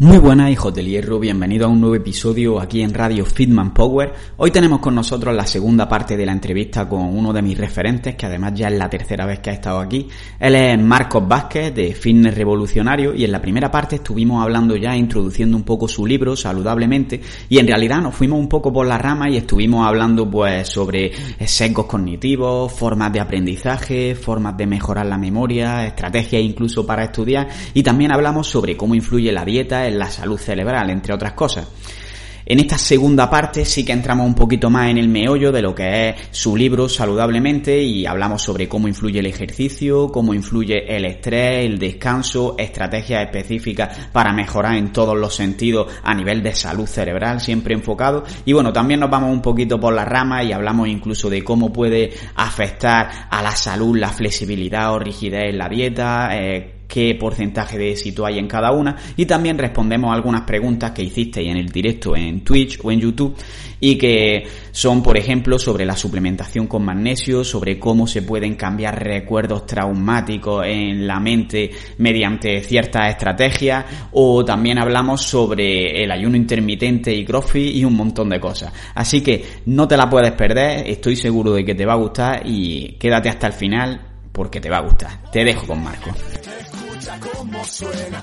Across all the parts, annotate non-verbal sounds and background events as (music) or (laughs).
Muy buenas hijos del hierro, bienvenido a un nuevo episodio aquí en Radio Fitman Power. Hoy tenemos con nosotros la segunda parte de la entrevista con uno de mis referentes, que además ya es la tercera vez que ha estado aquí. Él es Marcos Vázquez de Fitness Revolucionario y en la primera parte estuvimos hablando ya, introduciendo un poco su libro, Saludablemente, y en realidad nos fuimos un poco por la rama y estuvimos hablando pues sobre sesgos cognitivos, formas de aprendizaje, formas de mejorar la memoria, estrategias incluso para estudiar y también hablamos sobre cómo influye la dieta, en la salud cerebral, entre otras cosas. En esta segunda parte sí que entramos un poquito más en el meollo de lo que es su libro Saludablemente y hablamos sobre cómo influye el ejercicio, cómo influye el estrés, el descanso, estrategias específicas para mejorar en todos los sentidos a nivel de salud cerebral, siempre enfocado. Y bueno, también nos vamos un poquito por las ramas y hablamos incluso de cómo puede afectar a la salud la flexibilidad o rigidez en la dieta, eh, qué porcentaje de éxito hay en cada una y también respondemos algunas preguntas que hicisteis en el directo en Twitch o en YouTube y que son, por ejemplo, sobre la suplementación con magnesio, sobre cómo se pueden cambiar recuerdos traumáticos en la mente mediante ciertas estrategias o también hablamos sobre el ayuno intermitente y CrossFit y un montón de cosas. Así que no te la puedes perder, estoy seguro de que te va a gustar y quédate hasta el final porque te va a gustar. Te dejo con Marco suena.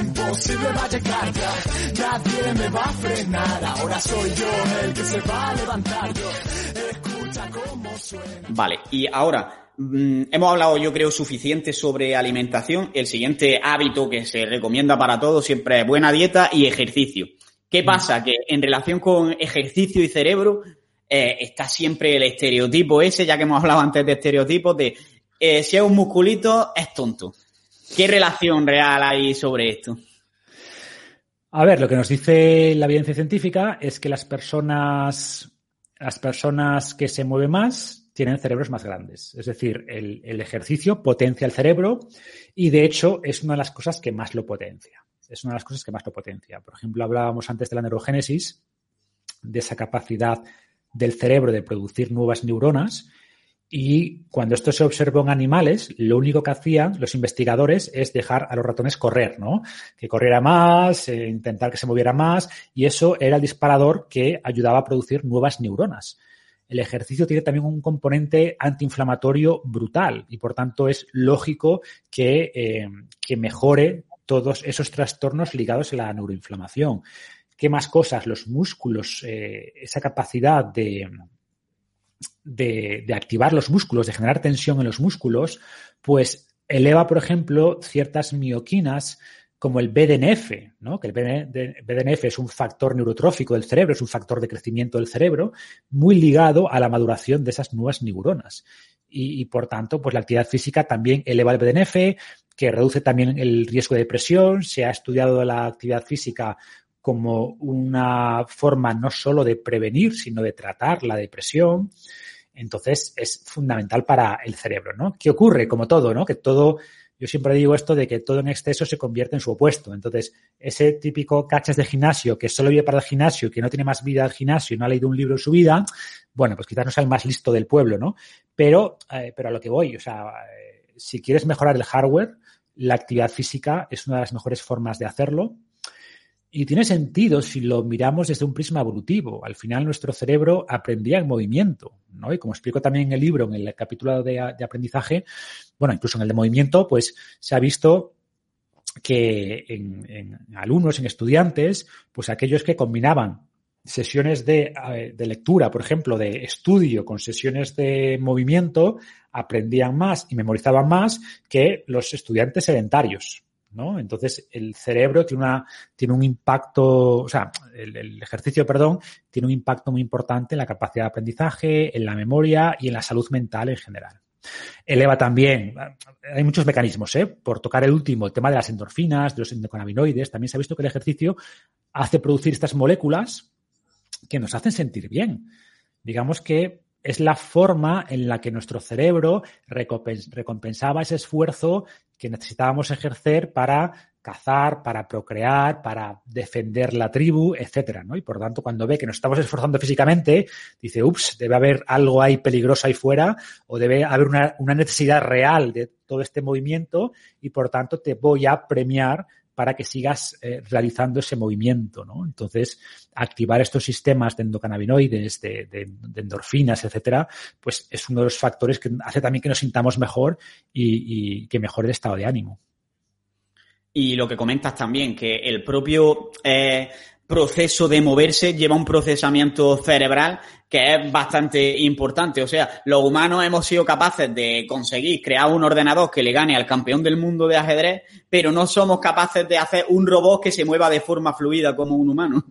imposible va a llegar ya. Nadie me va a frenar. Ahora soy yo el que se va a levantar. escucha cómo suena. Vale, y ahora mm, hemos hablado, yo creo, suficiente sobre alimentación. El siguiente hábito que se recomienda para todos siempre es buena dieta y ejercicio. ¿Qué mm. pasa? Que en relación con ejercicio y cerebro eh, está siempre el estereotipo ese, ya que hemos hablado antes de estereotipos, de eh, si es un musculito, es tonto. ¿Qué relación real hay sobre esto? A ver, lo que nos dice la evidencia científica es que las personas, las personas que se mueven más tienen cerebros más grandes. Es decir, el, el, ejercicio potencia el cerebro y de hecho es una de las cosas que más lo potencia. Es una de las cosas que más lo potencia. Por ejemplo, hablábamos antes de la neurogénesis, de esa capacidad del cerebro de producir nuevas neuronas y cuando esto se observó en animales, lo único que hacían los investigadores es dejar a los ratones correr, ¿no? Que corriera más, eh, intentar que se moviera más, y eso era el disparador que ayudaba a producir nuevas neuronas. El ejercicio tiene también un componente antiinflamatorio brutal y por tanto es lógico que, eh, que mejore todos esos trastornos ligados a la neuroinflamación. ¿Qué más cosas? Los músculos, eh, esa capacidad de, de, activar los músculos, de generar tensión en los músculos, pues eleva, por ejemplo, ciertas mioquinas como el BDNF, ¿no? que el BDNF es un factor neurotrófico del cerebro, es un factor de crecimiento del cerebro, muy ligado a la maduración de esas nuevas neuronas. Y, y, por tanto, pues la actividad física también eleva el BDNF, que reduce también el riesgo de depresión. Se ha estudiado la actividad física como una forma no solo de prevenir, sino de tratar la depresión. Entonces es fundamental para el cerebro, ¿no? ¿Qué ocurre? Como todo, ¿no? Que todo, yo siempre digo esto de que todo en exceso se convierte en su opuesto. Entonces, ese típico cachas de gimnasio que solo vive para el gimnasio, que no tiene más vida al gimnasio y no ha leído un libro en su vida, bueno, pues quizás no sea el más listo del pueblo, ¿no? Pero, eh, pero a lo que voy, o sea, eh, si quieres mejorar el hardware, la actividad física es una de las mejores formas de hacerlo y tiene sentido si lo miramos desde un prisma evolutivo. Al final nuestro cerebro aprendía en movimiento, ¿no? Y como explico también en el libro, en el capítulo de, aprendizaje, bueno, incluso en el de movimiento, pues se ha visto que en, alumnos, en estudiantes, pues aquellos que combinaban sesiones eh, de, lectura, por ejemplo, de estudio con sesiones de movimiento, aprendían más y memorizaban más que los estudiantes sedentarios. ¿No? Entonces, el cerebro tiene, una, tiene un impacto, o sea, el, ejercicio, perdón, tiene un impacto muy importante en la capacidad de aprendizaje, en la memoria y en la salud mental en general. Eleva también, hay muchos mecanismos, ¿eh? Por tocar el último, el tema de las endorfinas, de los endocannabinoides, también se ha visto que el ejercicio hace producir estas moléculas que nos hacen sentir bien. Digamos que es la forma en la que nuestro cerebro recompensaba ese esfuerzo que necesitábamos ejercer para cazar, para procrear, para defender la tribu, etcétera. Y por tanto, cuando ve que nos estamos esforzando físicamente, dice, ups, debe haber algo ahí peligroso ahí fuera, o debe haber una, una necesidad real de todo este movimiento, y por tanto te voy a premiar para que sigas eh, realizando ese movimiento, ¿no? Entonces, activar estos sistemas de endocannabinoides, de, endorfinas, etcétera, pues es uno de los factores que hace también que nos sintamos mejor y, que mejore el estado de ánimo. Y lo que comentas también, que el propio eh, proceso de moverse lleva un procesamiento cerebral que es bastante importante. O sea, los humanos hemos sido capaces de conseguir crear un ordenador que le gane al campeón del mundo de ajedrez, pero no somos capaces de hacer un robot que se mueva de forma fluida como un humano.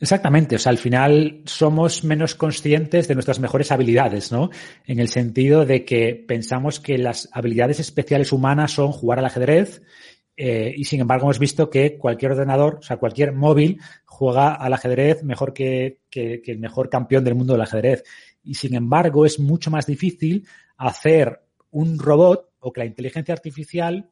Exactamente, o sea, al final somos menos conscientes de nuestras mejores habilidades, ¿no? En el sentido de que pensamos que las habilidades especiales humanas son jugar al ajedrez, eh, y sin embargo hemos visto que cualquier ordenador, o sea, cualquier móvil juega al ajedrez mejor que, el mejor campeón del mundo del ajedrez. Y sin embargo es mucho más difícil hacer un robot o que la inteligencia artificial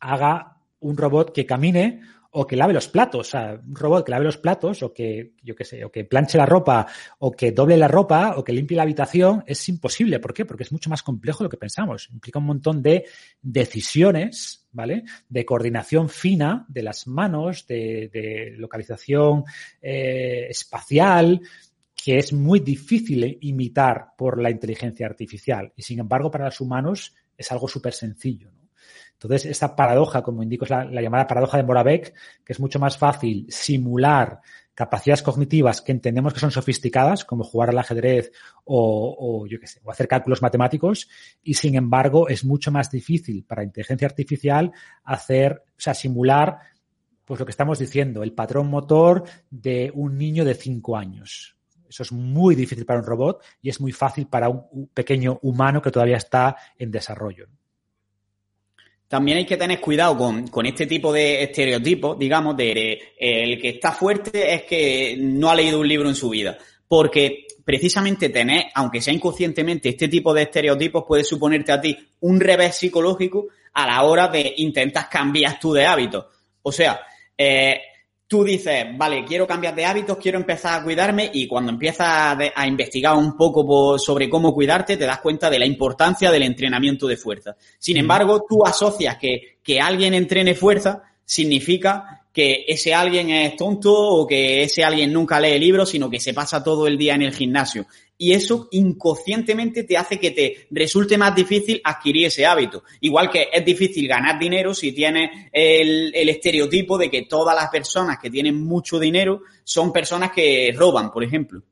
haga un robot que camine o que lave los platos, o sea, un robot que lave los platos o que, yo qué sé, o que planche la ropa o que doble la ropa o que limpie la habitación, es imposible. ¿Por qué? Porque es mucho más complejo de lo que pensamos. Implica un montón de decisiones, ¿vale? De coordinación fina de las manos, de, localización eh, espacial, que es muy difícil imitar por la inteligencia artificial. Y sin embargo, para los humanos es algo súper sencillo. Entonces, esta paradoja, como indico, es la, llamada paradoja de Moravec, que es mucho más fácil simular capacidades cognitivas que entendemos que son sofisticadas, como jugar al ajedrez o, yo qué sé, o hacer cálculos matemáticos, y sin embargo es mucho más difícil para inteligencia artificial hacer, o sea, simular, pues lo que estamos diciendo, el patrón motor de un niño de cinco años. Eso es muy difícil para un robot y es muy fácil para un pequeño humano que todavía está en desarrollo. También hay que tener cuidado con, este tipo de estereotipos, digamos, de, el que está fuerte es que no ha leído un libro en su vida. Porque precisamente tener, aunque sea inconscientemente, este tipo de estereotipos puede suponerte a ti un revés psicológico a la hora de intentar cambiar tú de hábito. O sea, eh, tú dices, vale, quiero cambiar de hábitos, quiero empezar a cuidarme y cuando empiezas a, investigar un poco sobre cómo cuidarte, te das cuenta de la importancia del entrenamiento de fuerza. Sin embargo, tú asocias que, que alguien entrene fuerza significa que ese alguien es tonto o que ese alguien nunca lee libros, sino que se pasa todo el día en el gimnasio y eso inconscientemente te hace que te resulte más difícil adquirir ese hábito. Igual que es difícil ganar dinero si tienes el, estereotipo de que todas las personas que tienen mucho dinero son personas que roban, por ejemplo.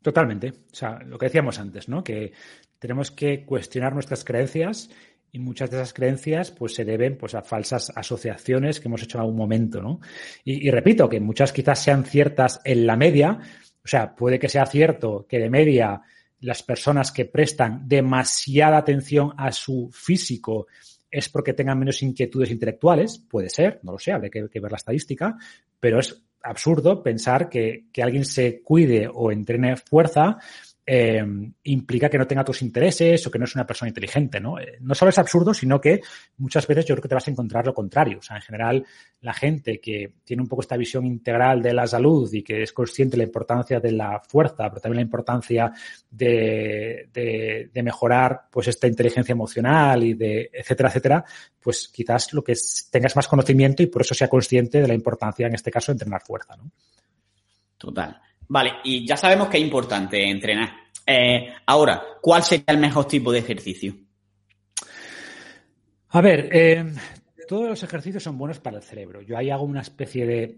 Totalmente. O sea, lo que decíamos antes, ¿no? Que tenemos que cuestionar nuestras creencias y muchas de esas creencias pues se deben pues a falsas asociaciones que hemos hecho en algún momento, ¿no? y repito que muchas quizás sean ciertas en la media, o sea, puede que sea cierto que de media las personas que prestan demasiada atención a su físico es porque tengan menos inquietudes intelectuales, puede ser, no lo sé, habría que, ver la estadística, pero es absurdo pensar que, que alguien se cuide o entrene fuerza eh, implica que no tenga otros intereses o que no es una persona inteligente, ¿no? Eh, no solo es absurdo, sino que muchas veces yo creo que te vas a encontrar lo contrario. O sea, en general, la gente que tiene un poco esta visión integral de la salud y que es consciente de la importancia de la fuerza, pero también la importancia de, de, mejorar pues esta inteligencia emocional y de etcétera, etcétera, pues quizás lo que tengas más conocimiento y por eso sea consciente de la importancia, en este caso, de entrenar fuerza, ¿no? Total. Vale, y ya sabemos que es importante entrenar. Eh, ahora, ¿cuál sería el mejor tipo de ejercicio? A ver, eh, todos los ejercicios son buenos para el cerebro. Yo ahí hago una especie de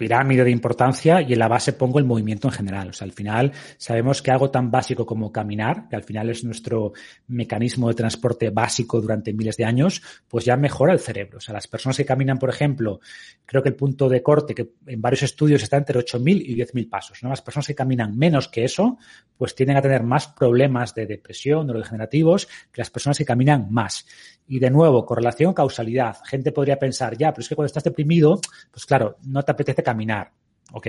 pirámide de importancia y en la base pongo el movimiento en general. O sea, al final sabemos que algo tan básico como caminar, que al final es nuestro mecanismo de transporte básico durante miles de años, pues ya mejora el cerebro. O sea, las personas que caminan, por ejemplo, creo que el punto de corte, que en varios estudios está entre 8.000 y 10.000 pasos. ¿no? Las personas que caminan menos que eso, pues tienden a tener más problemas de depresión, neurodegenerativos, que las personas que caminan más. Y de nuevo, correlación, causalidad. Gente podría pensar, ya, pero es que cuando estás deprimido, pues claro, no te apetece caminar, ¿ok?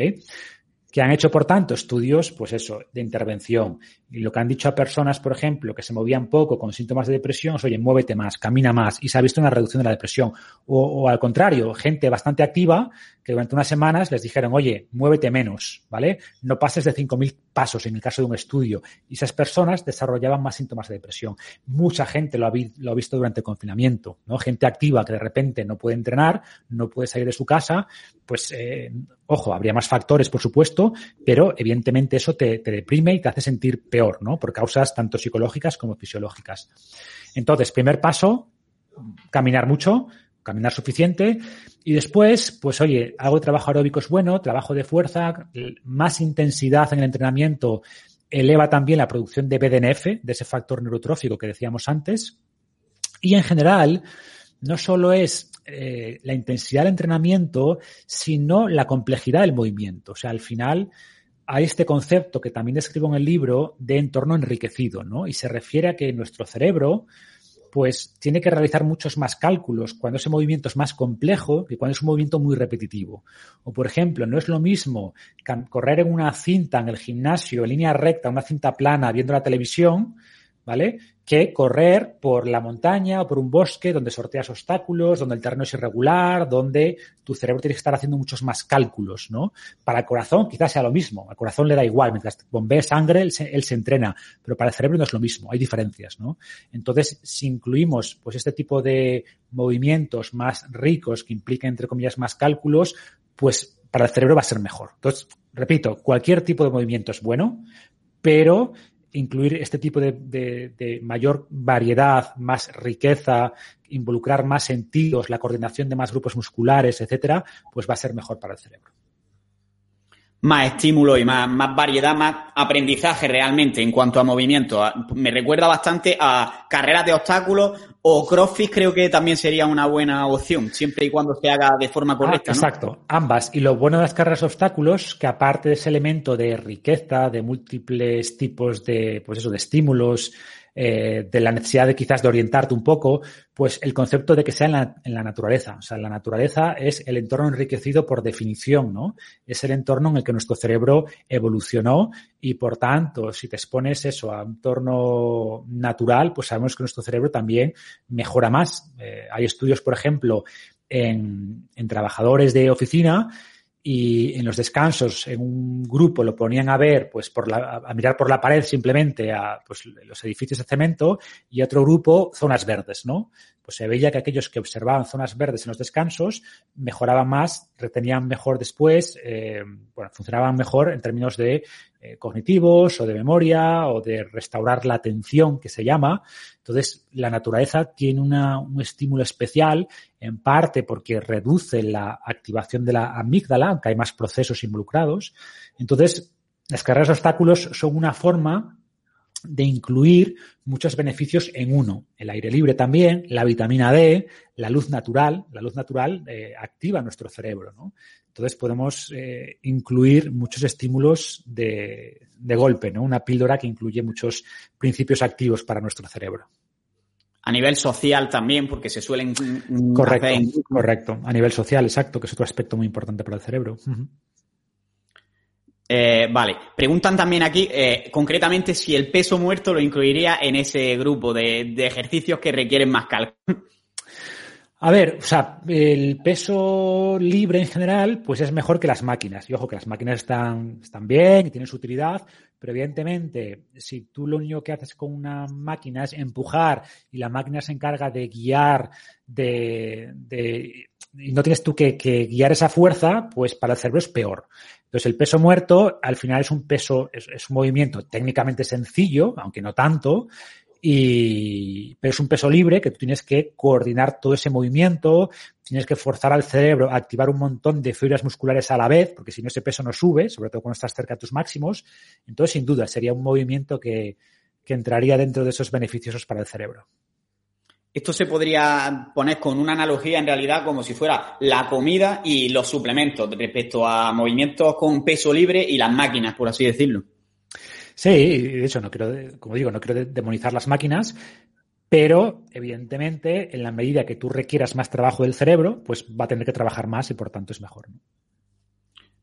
Que han hecho, por tanto, estudios, pues eso, de intervención. Y lo que han dicho a personas, por ejemplo, que se movían poco con síntomas de depresión, es, oye, muévete más, camina más, y se ha visto una reducción de la depresión. O, o al contrario, gente bastante activa que durante unas semanas les dijeron, oye, muévete menos, ¿vale? No pases de 5.000 pasos en el caso de un estudio. Y esas personas desarrollaban más síntomas de depresión. Mucha gente lo ha, visto durante el confinamiento, ¿no? Gente activa que de repente no puede entrenar, no puede salir de su casa, pues, eh, ojo, habría más factores, por supuesto, pero evidentemente eso te, te deprime y te hace sentir peor, ¿no? Por causas tanto psicológicas como fisiológicas. Entonces, primer paso, caminar mucho, caminar suficiente. Y después, pues oye, de trabajo aeróbico es bueno, trabajo de fuerza, más intensidad en el entrenamiento eleva también la producción de BDNF, de ese factor neurotrófico que decíamos antes. Y en general, no solo es eh, la intensidad del entrenamiento, sino la complejidad del movimiento. O sea, al final hay este concepto que también describo en el libro de entorno enriquecido, ¿no? Y se refiere a que nuestro cerebro, pues tiene que realizar muchos más cálculos cuando ese movimiento es más complejo que cuando es un movimiento muy repetitivo. O, por ejemplo, no es lo mismo correr en una cinta en el gimnasio, en línea recta, una cinta plana, viendo la televisión, ¿vale? Que correr por la montaña o por un bosque donde sorteas obstáculos, donde el terreno es irregular, donde tu cerebro tiene que estar haciendo muchos más cálculos, ¿no? Para el corazón quizás sea lo mismo. Al corazón le da igual. Mientras bombee sangre, él se, entrena. Pero para el cerebro no es lo mismo. Hay diferencias, ¿no? Entonces, si incluimos, pues, este tipo de movimientos más ricos que impliquen, entre comillas, más cálculos, pues para el cerebro va a ser mejor. Entonces, repito, cualquier tipo de movimiento es bueno, pero incluir este tipo de, de, de, mayor variedad, más riqueza, involucrar más sentidos, la coordinación de más grupos musculares, etcétera, pues va a ser mejor para el cerebro más estímulo y más, más variedad, más aprendizaje realmente en cuanto a movimiento. Me recuerda bastante a carreras de obstáculos o CrossFit creo que también sería una buena opción, siempre y cuando se haga de forma correcta. Ah, exacto, ¿no? ambas. Y lo bueno de las carreras de obstáculos, que aparte de ese elemento de riqueza, de múltiples tipos de, pues eso, de estímulos, eh, de la necesidad de quizás de orientarte un poco, pues el concepto de que sea en la, en la, naturaleza. O sea, la naturaleza es el entorno enriquecido por definición, ¿no? Es el entorno en el que nuestro cerebro evolucionó y por tanto, si te expones eso a un entorno natural, pues sabemos que nuestro cerebro también mejora más. Eh, hay estudios, por ejemplo, en, en trabajadores de oficina y en los descansos en un grupo lo ponían a ver, pues por la, a mirar por la pared simplemente a pues, los edificios de cemento y otro grupo zonas verdes, ¿no? Pues se veía que aquellos que observaban zonas verdes en los descansos mejoraban más, retenían mejor después, eh, bueno, funcionaban mejor en términos de eh, cognitivos o de memoria o de restaurar la atención que se llama. Entonces, la naturaleza tiene una, un estímulo especial, en parte porque reduce la activación de la amígdala, aunque hay más procesos involucrados. Entonces, las carreras de obstáculos son una forma de incluir muchos beneficios en uno. El aire libre también, la vitamina D, la luz natural. La luz natural eh, activa nuestro cerebro, ¿no? Entonces podemos eh, incluir muchos estímulos de, de, golpe, ¿no? Una píldora que incluye muchos principios activos para nuestro cerebro. A nivel social también, porque se suelen... Correcto, correcto. A nivel social, exacto, que es otro aspecto muy importante para el cerebro. Uh -huh. Eh, vale, preguntan también aquí eh, concretamente si el peso muerto lo incluiría en ese grupo de, ejercicios que requieren más cálculo. (laughs) A ver, o sea, el peso libre en general, pues es mejor que las máquinas. Y ojo, que las máquinas están, están bien y tienen su utilidad, pero evidentemente, si tú lo único que haces con una máquina es empujar y la máquina se encarga de guiar, de, de y no tienes tú que, que, guiar esa fuerza, pues para el cerebro es peor. Entonces, el peso muerto al final es un peso, es, es un movimiento técnicamente sencillo, aunque no tanto, y, pero es un peso libre que tú tienes que coordinar todo ese movimiento, tienes que forzar al cerebro a activar un montón de fibras musculares a la vez, porque si no ese peso no sube, sobre todo cuando estás cerca de tus máximos. Entonces, sin duda, sería un movimiento que, que entraría dentro de esos beneficiosos para el cerebro. Esto se podría poner con una analogía en realidad como si fuera la comida y los suplementos respecto a movimientos con peso libre y las máquinas, por así decirlo. Sí, de hecho, no quiero, como digo, no quiero demonizar las máquinas, pero evidentemente, en la medida que tú requieras más trabajo del cerebro, pues va a tener que trabajar más y por tanto es mejor.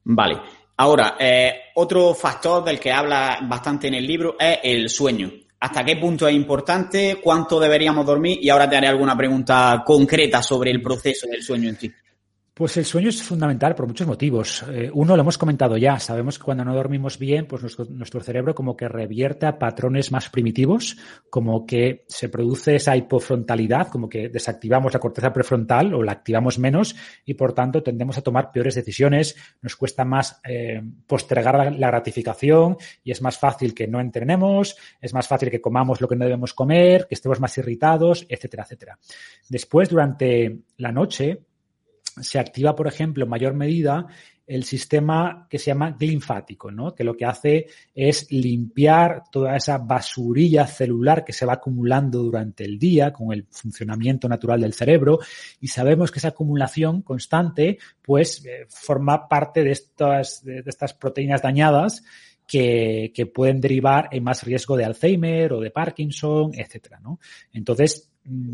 Vale. Ahora, eh, otro factor del que habla bastante en el libro es el sueño. ¿Hasta qué punto es importante? ¿Cuánto deberíamos dormir? Y ahora te haré alguna pregunta concreta sobre el proceso del sueño en sí. Pues el sueño es fundamental por muchos motivos. Eh, uno lo hemos comentado ya, sabemos que cuando no dormimos bien, pues nuestro, cerebro como que revierte a patrones más primitivos, como que se produce esa hipofrontalidad, como que desactivamos la corteza prefrontal o la activamos menos y por tanto tendemos a tomar peores decisiones, nos cuesta más eh, postergar la, gratificación y es más fácil que no entrenemos, es más fácil que comamos lo que no debemos comer, que estemos más irritados, etcétera, etcétera. Después, durante la noche, se activa, por ejemplo, en mayor medida el sistema que se llama linfático, ¿no? que lo que hace es limpiar toda esa basurilla celular que se va acumulando durante el día con el funcionamiento natural del cerebro y sabemos que esa acumulación constante pues eh, forma parte de estas, de estas proteínas dañadas que, que, pueden derivar en más riesgo de Alzheimer o de Parkinson, etcétera, ¿no? Entonces,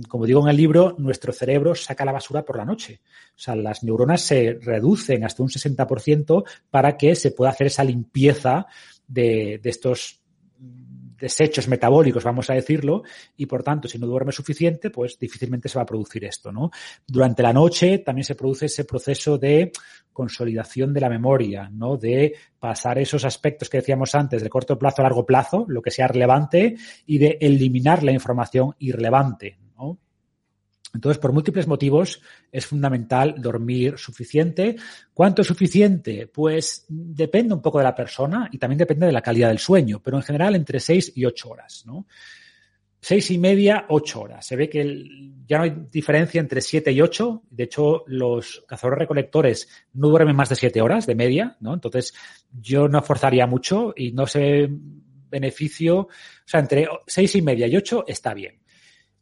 como digo en el libro, nuestro cerebro saca la basura por la noche. O sea, las neuronas se reducen hasta un 60% para que se pueda hacer esa limpieza de, estos desechos metabólicos, vamos a decirlo, y por tanto, si no duerme suficiente, pues difícilmente se va a producir esto. Durante la noche también se produce ese proceso de consolidación de la memoria. De pasar esos aspectos que decíamos antes, de corto plazo a largo plazo, lo que sea relevante, y de eliminar la información irrelevante, entonces, por múltiples motivos, es fundamental dormir suficiente. ¿Cuánto es suficiente? Pues depende un poco de la persona y también depende de la calidad del sueño, pero en general entre seis y ocho horas, ¿no? Seis y media, ocho horas. Se ve que ya no hay diferencia entre siete y ocho. De hecho, los cazadores recolectores no duermen más de siete horas de media, ¿no? Entonces, yo no forzaría mucho y no sé beneficio. O sea, entre seis y media y ocho está bien.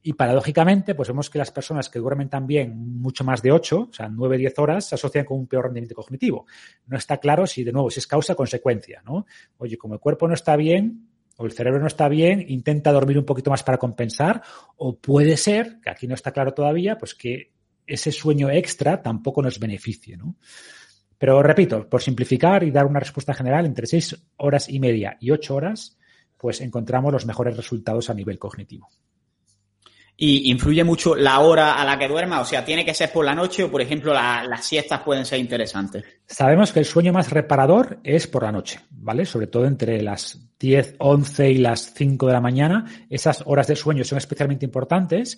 Y paradójicamente, pues vemos que las personas que duermen también mucho más de 8, o sea, 9, 10 horas, se asocian con un peor rendimiento cognitivo. No está claro si, de nuevo, si es causa o consecuencia, ¿no? Oye, como el cuerpo no está bien o el cerebro no está bien, intenta dormir un poquito más para compensar, o puede ser, que aquí no está claro todavía, pues que ese sueño extra tampoco nos beneficie, ¿no? Pero repito, por simplificar y dar una respuesta general, entre 6 horas y media y 8 horas, pues encontramos los mejores resultados a nivel cognitivo y influye mucho la hora a la que duerma, o sea, tiene que ser por la noche o, por ejemplo, las siestas pueden ser interesantes. Sabemos que el sueño más reparador es por la noche, ¿vale? Sobre todo entre las 10, 11 y las 5 de la mañana. Esas horas de sueño son especialmente importantes,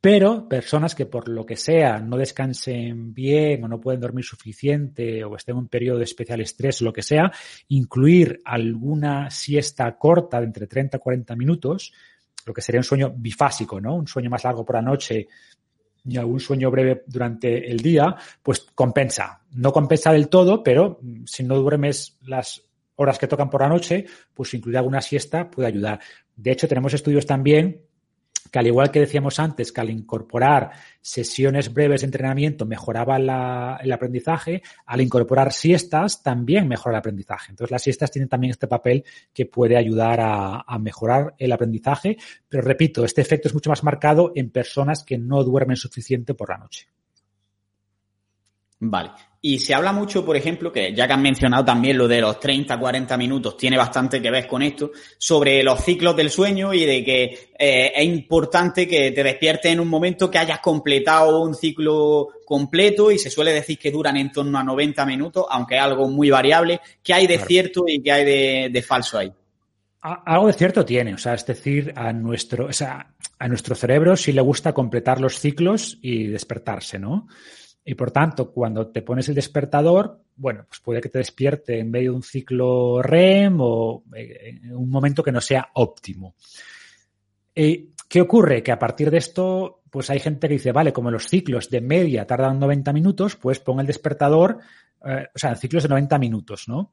pero personas que por lo que sea no descansen bien o no pueden dormir suficiente o estén en un periodo de especial estrés lo que sea, incluir alguna siesta corta de entre 30 y 40 minutos lo que sería un sueño bifásico, ¿no? Un sueño más largo por la noche y algún sueño breve durante el día, pues compensa. No compensa del todo, pero mm, si no duermes las horas que tocan por la noche, pues incluir alguna siesta puede ayudar. De hecho, tenemos estudios también que al igual que decíamos antes, que al incorporar sesiones breves de entrenamiento mejoraba el aprendizaje, al incorporar siestas también mejora el aprendizaje. Entonces las siestas tienen también este papel que puede ayudar a, a mejorar el aprendizaje, pero repito, este efecto es mucho más marcado en personas que no duermen suficiente por la noche. Vale. Y se habla mucho, por ejemplo, que ya que han mencionado también lo de los 30, 40 minutos, tiene bastante que ver con esto, sobre los ciclos del sueño y de que eh, es importante que te despiertes en un momento que hayas completado un ciclo completo y se suele decir que duran en torno a 90 minutos, aunque es algo muy variable. ¿Qué hay de cierto y qué hay de, de falso ahí? Algo de cierto tiene, o sea, es decir, a nuestro, o sea, a nuestro cerebro sí le gusta completar los ciclos y despertarse, ¿no? Y por tanto, cuando te pones el despertador, bueno, pues puede que te despierte en medio de un ciclo REM o en un momento que no sea óptimo. Eh, ¿Qué ocurre? Que a partir de esto, pues hay gente que dice, vale, como los ciclos de media tardan 90 minutos, pues pon el despertador, eh, o sea, ciclos de 90 minutos, ¿no?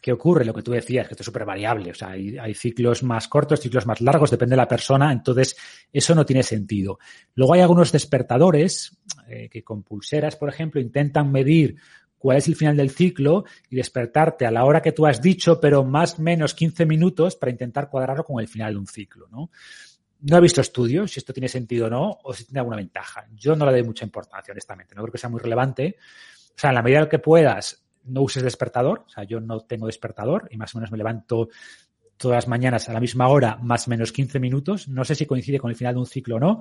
¿Qué ocurre? Lo que tú decías, que esto es súper variable. O sea, hay, ciclos más cortos, ciclos más largos, depende de la persona. Entonces, eso no tiene sentido. Luego hay algunos despertadores eh, que con pulseras, por ejemplo, intentan medir cuál es el final del ciclo y despertarte a la hora que tú has dicho, pero más o menos 15 minutos para intentar cuadrarlo con el final de un ciclo, ¿no? No he visto estudios si esto tiene sentido o no, o si tiene alguna ventaja. Yo no le doy mucha importancia, honestamente. No creo que sea muy relevante. O sea, en la medida que puedas, no uses despertador, o sea, yo no tengo despertador y más o menos me levanto todas las mañanas a la misma hora, más o menos 15 minutos. No sé si coincide con el final de un ciclo o no.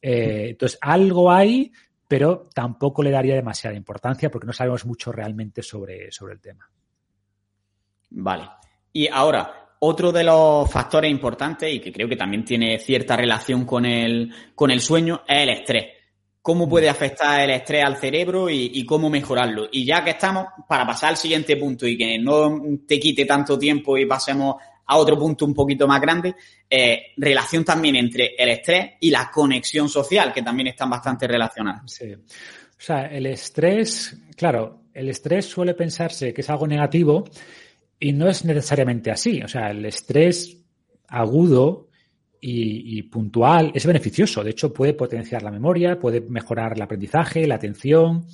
Eh, entonces, algo hay, pero tampoco le daría demasiada importancia porque no sabemos mucho realmente sobre, sobre el tema. Vale. Y ahora, otro de los factores importantes y que creo que también tiene cierta relación con el, con el sueño es el estrés cómo puede afectar el estrés al cerebro y, cómo mejorarlo. Y ya que estamos, para pasar al siguiente punto y que no te quite tanto tiempo y pasemos a otro punto un poquito más grande, eh, relación también entre el estrés y la conexión social, que también están bastante relacionadas. Sí. O sea, el estrés, claro, el estrés suele pensarse que es algo negativo y no es necesariamente así. O sea, el estrés agudo y, puntual es beneficioso. De hecho, puede potenciar la memoria, puede mejorar el aprendizaje, la atención.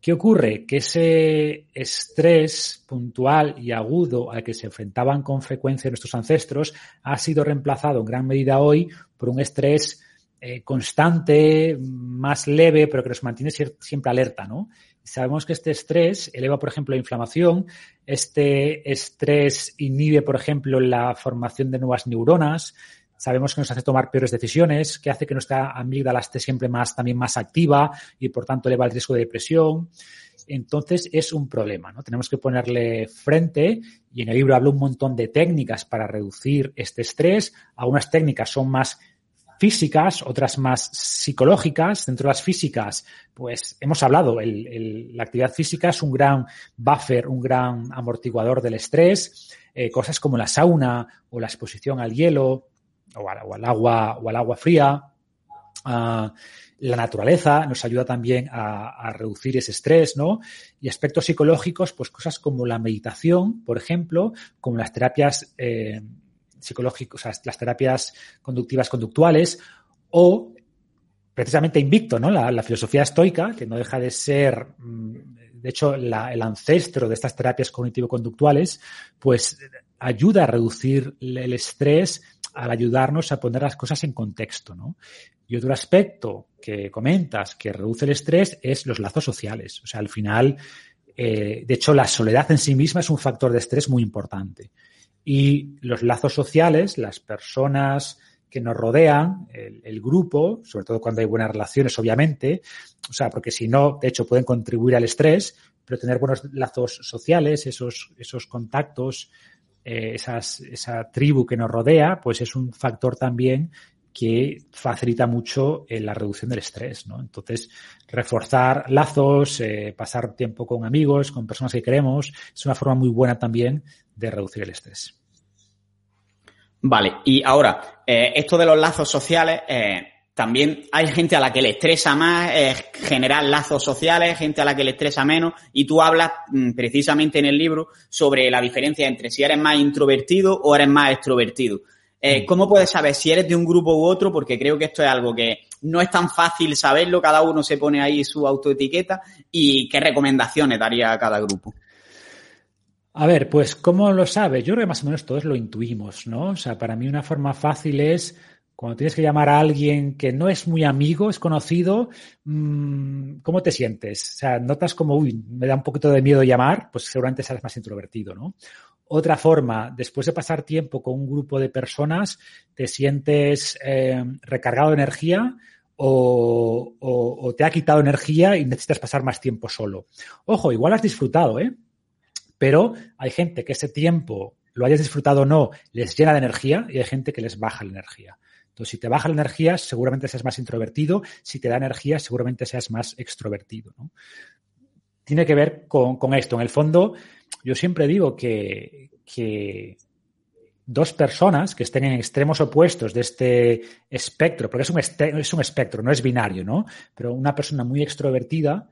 ¿Qué ocurre? Que ese estrés puntual y agudo al que se enfrentaban con frecuencia nuestros ancestros ha sido reemplazado en gran medida hoy por un estrés eh, constante, más leve, pero que nos mantiene siempre alerta, ¿no? Sabemos que este estrés eleva, por ejemplo, la inflamación. Este estrés inhibe, por ejemplo, la formación de nuevas neuronas sabemos que nos hace tomar peores decisiones, que hace que nuestra amígdala esté siempre más, también más activa y por tanto eleva el riesgo de depresión. Entonces es un problema, ¿no? Tenemos que ponerle frente y en el libro hablo un montón de técnicas para reducir este estrés. Algunas técnicas son más físicas, otras más psicológicas. Dentro de las físicas, pues hemos hablado, la actividad física es un gran buffer, un gran amortiguador del estrés. Eh, cosas como la sauna o la exposición al hielo, o al, agua, o al agua fría. Ah, la naturaleza nos ayuda también a, reducir ese estrés, ¿no? Y aspectos psicológicos, pues cosas como la meditación, por ejemplo, como las terapias eh, psicológicas, o las terapias conductivas conductuales, o precisamente Invicto, ¿no? La, filosofía estoica, que no deja de ser, mm, de hecho, el ancestro de estas terapias cognitivo-conductuales, pues ayuda a reducir el estrés al ayudarnos a poner las cosas en contexto, ¿no? Y otro aspecto que comentas que reduce el estrés es los lazos sociales. O sea, al final, eh, de hecho, la soledad en sí misma es un factor de estrés muy importante. Y los lazos sociales, las personas que nos rodean, el, grupo, sobre todo cuando hay buenas relaciones, obviamente, o sea, porque si no, de hecho, pueden contribuir al estrés, pero tener buenos lazos sociales, esos, esos contactos, eh, esa tribu que nos rodea, pues es un factor también que facilita mucho eh, la reducción del estrés, ¿no? Entonces, reforzar lazos, eh, pasar tiempo con amigos, con personas que queremos, es una forma muy buena también de reducir el estrés. Vale, y ahora, esto de los lazos sociales, también hay gente a la que le estresa más eh, generar lazos sociales, gente a la que le estresa menos, y tú hablas mm, precisamente en el libro sobre la diferencia entre si eres más introvertido o eres más extrovertido. Eh, mm. ¿Cómo puedes saber si eres de un grupo u otro? Porque creo que esto es algo que no es tan fácil saberlo, cada uno se pone ahí su autoetiqueta y qué recomendaciones daría a cada grupo. A ver, pues ¿cómo lo sabes? Yo creo que más o menos todos lo intuimos, ¿no? O sea, para mí una forma fácil es cuando tienes que llamar a alguien que no es muy amigo, es conocido, mm, ¿cómo te sientes? O sea, notas como, uy, me da un poquito de miedo llamar, pues seguramente serás más introvertido, ¿no? Otra forma, después de pasar tiempo con un grupo de personas, te sientes eh, recargado de energía o, o, te ha quitado energía y necesitas pasar más tiempo solo. Ojo, igual has disfrutado, ¿eh? Pero hay gente que ese tiempo, lo hayas disfrutado o no, les llena de energía y hay gente que les baja la energía. Entonces, si te baja la energía, seguramente seas más introvertido. Si te da energía, seguramente seas más extrovertido. Tiene que ver con, esto. En el fondo, yo siempre digo que, dos personas que estén en extremos opuestos de este espectro, porque es un, es un espectro, no es binario, ¿no? Pero una persona muy extrovertida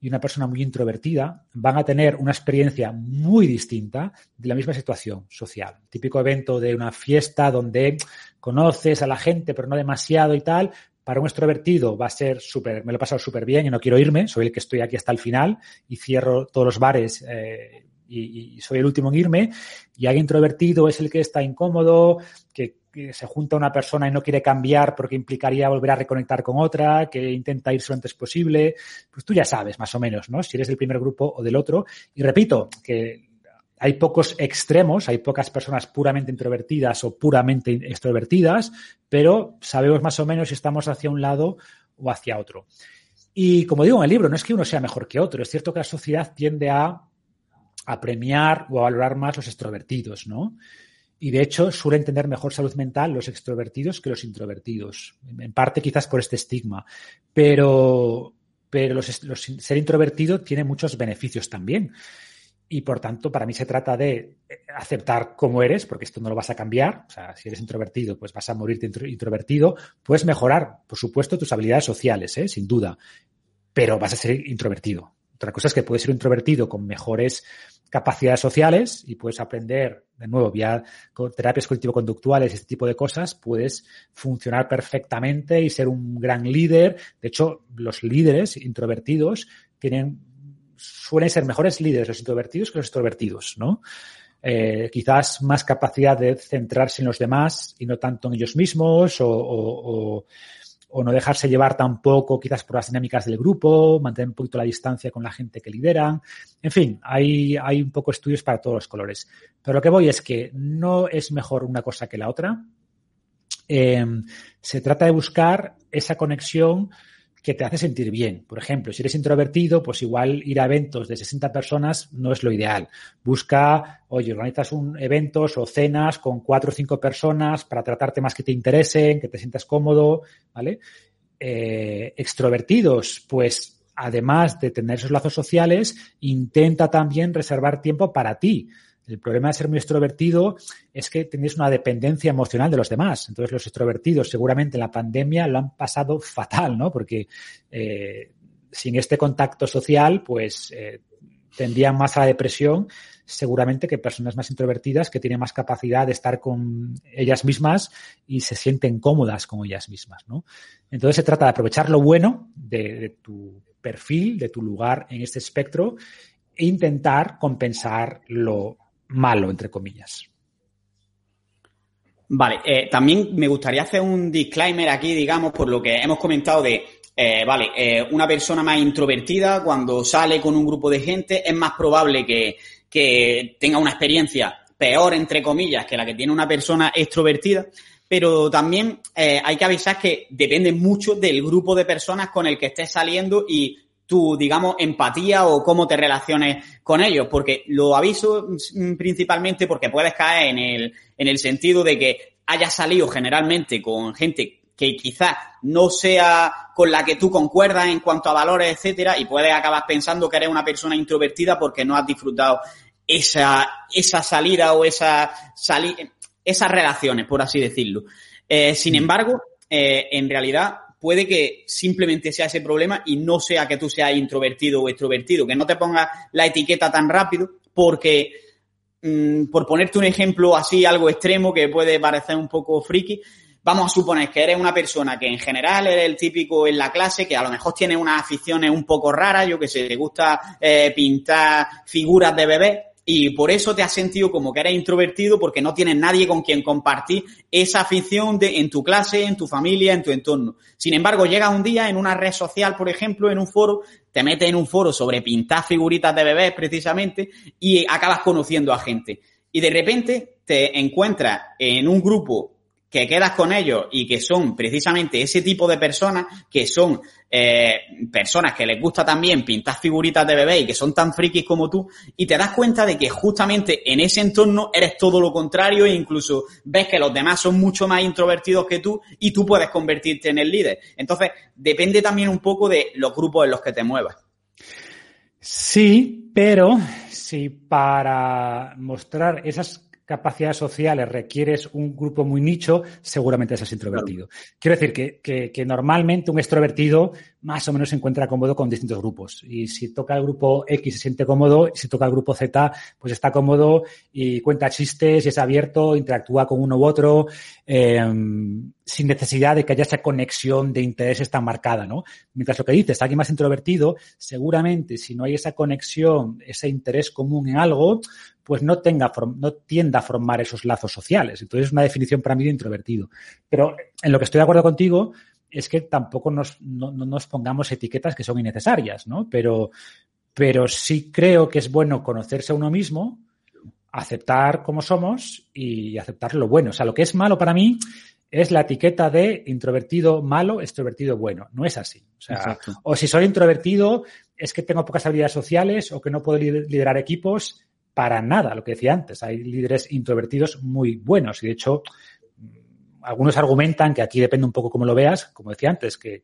y una persona muy introvertida van a tener una experiencia muy distinta de la misma situación social. Típico evento de una fiesta donde conoces a la gente, pero no demasiado y tal. Para un extrovertido va a ser súper, me lo he pasado súper bien y no quiero irme, soy el que estoy aquí hasta el final y cierro todos los bares eh, y, soy el último en irme. Y alguien introvertido es el que está incómodo, que, se junta una persona y no quiere cambiar porque implicaría volver a reconectar con otra, que intenta irse lo antes posible. Pues tú ya sabes, más o menos, ¿no? Si eres del primer grupo o del otro. Y repito, que hay pocos extremos, hay pocas personas puramente introvertidas o puramente extrovertidas, pero sabemos más o menos si estamos hacia un lado o hacia otro. Y como digo en el libro, no es que uno sea mejor que otro, es cierto que la sociedad tiende a a premiar o a valorar más los extrovertidos, ¿no? Y de hecho suelen tener mejor salud mental los extrovertidos que los introvertidos. En parte quizás por este estigma. Pero, pero ser introvertido tiene muchos beneficios también. Y por tanto, para mí se trata de aceptar cómo eres, porque esto no lo vas a cambiar. O sea, si eres introvertido, pues vas a morirte introvertido. Puedes mejorar, por supuesto, tus habilidades sociales, ¿eh? sin duda. Pero vas a ser introvertido. Otra cosa es que puedes ser introvertido con mejores capacidades sociales y puedes aprender, de nuevo, vía terapias cognitivo-conductuales, este tipo de cosas, puedes funcionar perfectamente y ser un gran líder. De hecho, los líderes introvertidos tienen, suelen ser mejores líderes los introvertidos que los extrovertidos, ¿no? Eh, quizás más capacidad de centrarse en los demás y no tanto en ellos mismos o, o o no dejarse llevar tampoco quizás por las dinámicas del grupo, mantener un poquito la distancia con la gente que lideran. En fin, hay, hay un poco estudios para todos los colores. Pero lo que voy es que no es mejor una cosa que la otra. Eh, se trata de buscar esa conexión que te hace sentir bien. Por ejemplo, si eres introvertido, pues igual ir a eventos de 60 personas no es lo ideal. Busca, oye, organizas un eventos o cenas con cuatro o cinco personas para tratar temas que te interesen, que te sientas cómodo, ¿vale? Eh, extrovertidos, pues además de tener esos lazos sociales, intenta también reservar tiempo para ti. El problema de ser muy extrovertido es que tenéis una dependencia emocional de los demás. Entonces, los extrovertidos seguramente en la pandemia lo han pasado fatal, ¿no? Porque eh, sin este contacto social, pues eh, tendrían más a la depresión seguramente que personas más introvertidas que tienen más capacidad de estar con ellas mismas y se sienten cómodas con ellas mismas, ¿no? Entonces se trata de aprovechar lo bueno de, de tu perfil, de tu lugar en este espectro e intentar compensar lo malo, entre comillas. Vale, eh, también me gustaría hacer un disclaimer aquí, digamos, por lo que hemos comentado de, eh, vale, eh, una persona más introvertida cuando sale con un grupo de gente es más probable que, que tenga una experiencia peor, entre comillas, que la que tiene una persona extrovertida, pero también hay que avisar que depende mucho del grupo de personas con el que estés saliendo y tu, digamos, empatía o cómo te relaciones con ellos, porque lo aviso mm, principalmente porque puedes caer en el, en el sentido de que hayas salido generalmente con gente que quizás no sea con la que tú concuerdas en cuanto a valores, etcétera, y puedes acabar pensando que eres una persona introvertida porque no has disfrutado esa, esa salida o esa esas relaciones, por así decirlo. Eh, sin mm. embargo, eh, en realidad, puede que simplemente sea ese problema y no sea que tú seas introvertido o extrovertido, que no te pongas la etiqueta tan rápido, porque, mm, por ponerte un ejemplo así, algo extremo que puede parecer un poco friki, vamos a suponer que eres una persona que en general eres el típico en la clase, que a lo mejor tiene unas aficiones un poco raras, yo que sé, te gusta eh, pintar figuras de bebé, y por eso te has sentido como que eres introvertido porque no tienes nadie con quien compartir esa afición de, en tu clase, en tu familia, en tu entorno. Sin embargo, llegas un día en una red social, por ejemplo, en un foro, te metes en un foro sobre pintar figuritas de bebés precisamente y acabas conociendo a gente. Y de repente te encuentras en un grupo que quedas con ellos y que son precisamente ese tipo de personas, que son eh, personas que les gusta también pintar figuritas de bebé y que son tan frikis como tú, y te das cuenta de que justamente en ese entorno eres todo lo contrario e incluso ves que los demás son mucho más introvertidos que tú y tú puedes convertirte en el líder. Entonces, depende también un poco de los grupos en los que te muevas. Sí, pero si para mostrar esas capacidades sociales requieres un grupo muy nicho, seguramente seas introvertido. Quiero decir que, que, normalmente un extrovertido más o menos se encuentra cómodo con distintos grupos. Y si toca el grupo X se siente cómodo, si toca el grupo Z, pues está cómodo y cuenta chistes y es abierto, interactúa con uno u otro, eh, sin necesidad de que haya esa conexión de intereses tan marcada, ¿no? Mientras lo que dices, alguien más introvertido, seguramente si no hay esa conexión, ese interés común en algo, pues no tenga, no tienda a formar esos lazos sociales. Entonces es una definición para mí de introvertido. Pero en lo que estoy de acuerdo contigo es que tampoco nos, no, nos pongamos etiquetas que son innecesarias, ¿no? Pero, pero sí creo que es bueno conocerse a uno mismo, aceptar cómo somos y aceptar lo bueno. O sea, lo que es malo para mí es la etiqueta de introvertido malo, extrovertido bueno. No es así. O, sea, o si soy introvertido, es que tengo pocas habilidades sociales o que no puedo liderar equipos para nada, lo que decía antes. Hay líderes introvertidos muy buenos y de hecho algunos argumentan que aquí depende un poco cómo lo veas, como decía antes, que,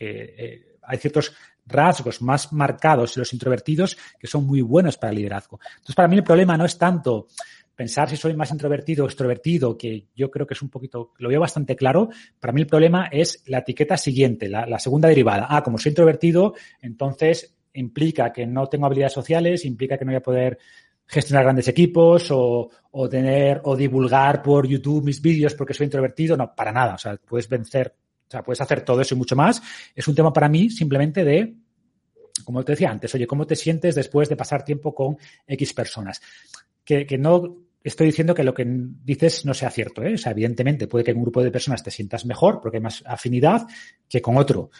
eh, hay ciertos rasgos más marcados en los introvertidos que son muy buenos para el liderazgo. Entonces, para mí el problema no es tanto pensar si soy más introvertido o extrovertido, que yo creo que es un poquito, lo veo bastante claro. Para mí el problema es la etiqueta siguiente, la, la segunda derivada. Ah, como soy introvertido, entonces implica que no tengo habilidades sociales, implica que no voy a poder gestionar grandes equipos o, tener o divulgar por YouTube mis vídeos porque soy introvertido. No, para nada. O sea, puedes vencer, o sea, puedes hacer todo eso y mucho más. Es un tema para mí simplemente de, como te decía antes, oye, ¿cómo te sientes después de pasar tiempo con X personas? Que, que no estoy diciendo que lo que dices no sea cierto. ¿eh? O sea, evidentemente puede que en un grupo de personas te sientas mejor porque hay más afinidad que con otro.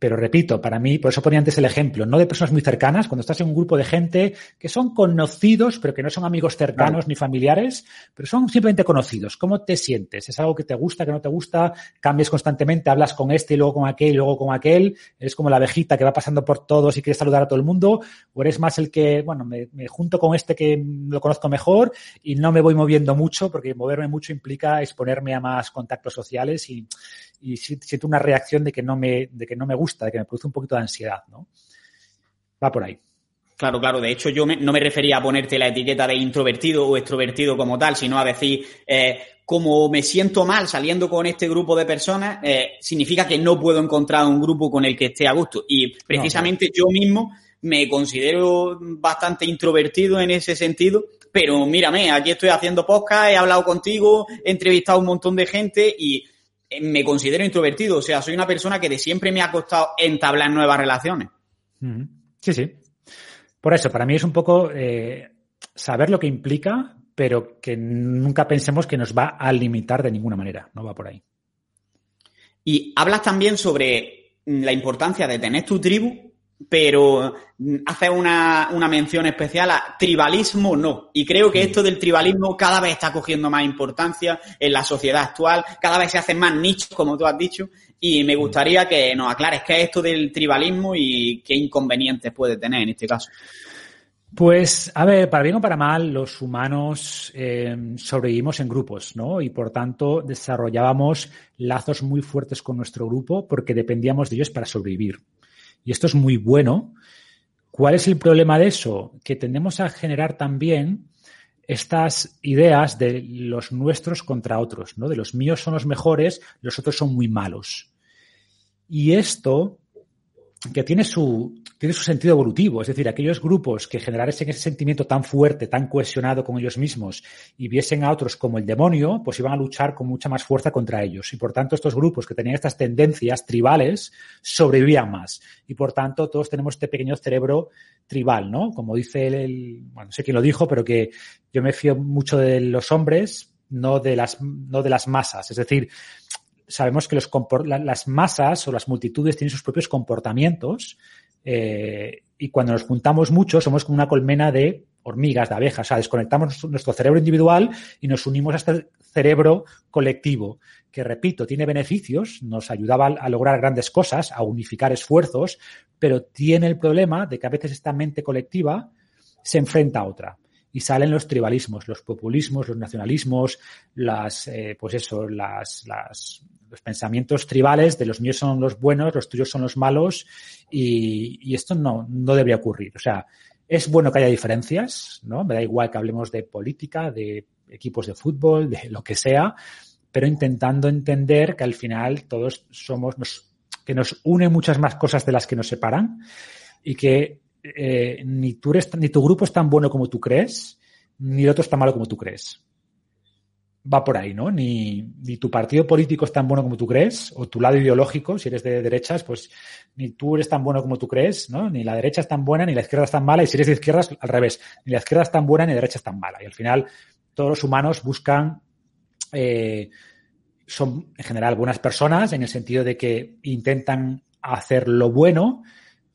Pero repito, para mí, por eso ponía antes el ejemplo, no de personas muy cercanas, cuando estás en un grupo de gente que son conocidos, pero que no son amigos cercanos ni familiares, pero son simplemente conocidos. ¿Cómo te sientes? ¿Es algo que te gusta, que no te gusta? ¿Cambias constantemente? ¿Hablas con este y luego con aquel y luego con aquel? ¿Eres como la abejita que va pasando por todos y quiere saludar a todo el mundo? ¿O eres más el que, bueno, me, me junto con este que lo conozco mejor y no me voy moviendo mucho, porque moverme mucho implica exponerme a más contactos sociales y, y siento una reacción de que no me, de que no me gusta, de que me produce un poquito de ansiedad, ¿no? Va por ahí. Claro, claro. De hecho, yo no me refería a ponerte la etiqueta de introvertido o extrovertido como tal, sino a decir, eh, como me siento mal saliendo con este grupo de personas, eh, significa que no puedo encontrar un grupo con el que esté a gusto. Y precisamente yo mismo me considero bastante introvertido en ese sentido, pero mírame, aquí estoy haciendo podcast, he hablado contigo, he entrevistado a un montón de gente y me considero introvertido, o sea, soy una persona que de siempre me ha costado entablar nuevas relaciones. Sí, sí. Por eso, para mí es un poco eh, saber lo que implica, pero que nunca pensemos que nos va a limitar de ninguna manera, no va por ahí. Y hablas también sobre la importancia de tener tu tribu pero hace una, una, mención especial a tribalismo no. Y creo que esto del tribalismo cada vez está cogiendo más importancia en la sociedad actual, cada vez se hacen más nichos, como tú has dicho, y me gustaría que nos aclares qué es esto del tribalismo y qué inconvenientes puede tener en este caso. Pues, a ver, para bien o para mal, los humanos eh, sobrevivimos en grupos, ¿no? Y por tanto desarrollábamos lazos muy fuertes con nuestro grupo porque dependíamos de ellos para sobrevivir y esto es muy bueno. ¿Cuál es el problema de eso? Que tendemos a generar también estas ideas de los nuestros contra otros, ¿no? De los míos son los mejores, los otros son muy malos. Y esto que tiene su, tiene su sentido evolutivo. Es decir, aquellos grupos que generasen ese sentimiento tan fuerte, tan cohesionado con ellos mismos y viesen a otros como el demonio, pues iban a luchar con mucha más fuerza contra ellos. Y por tanto, estos grupos que tenían estas tendencias tribales sobrevivían más. Y por tanto, todos tenemos este pequeño cerebro tribal, ¿no? Como dice el, bueno, no sé quién lo dijo, pero que yo me fío mucho de los hombres, no de las, no de las masas. Es decir, sabemos que las masas o las multitudes tienen sus propios comportamientos eh, y cuando nos juntamos mucho somos como una colmena de hormigas, de abejas, o sea, desconectamos nuestro cerebro individual y nos unimos a este cerebro colectivo, que repito, tiene beneficios, nos ayudaba a lograr grandes cosas, a unificar esfuerzos, pero tiene el problema de que a veces esta mente colectiva se enfrenta a otra y salen los tribalismos, los populismos, los nacionalismos, las, eh, pues eso, las, los pensamientos tribales de los míos son los buenos, los tuyos son los malos y, y esto no, no debería ocurrir. O sea, Es bueno que haya diferencias, ¿no? Me da igual que hablemos de política, de equipos de fútbol, de lo que sea, pero intentando entender que al final todos somos, que nos une muchas más cosas de las que nos separan y que eh, ni, tú eres, ni tu grupo es tan bueno como tú crees, ni el otro es tan malo como tú crees. Va por ahí, ¿no? Ni, ni, tu partido político es tan bueno como tú crees, o tu lado ideológico, si eres de derechas, pues ni tú eres tan bueno como tú crees, ¿no? Ni la derecha es tan buena, ni la izquierda es tan mala, y si eres de izquierdas, al revés, ni la izquierda es tan buena, ni la derecha es tan mala. Y al final, todos los humanos buscan, eh, son en general buenas personas, en el sentido de que intentan hacer lo bueno,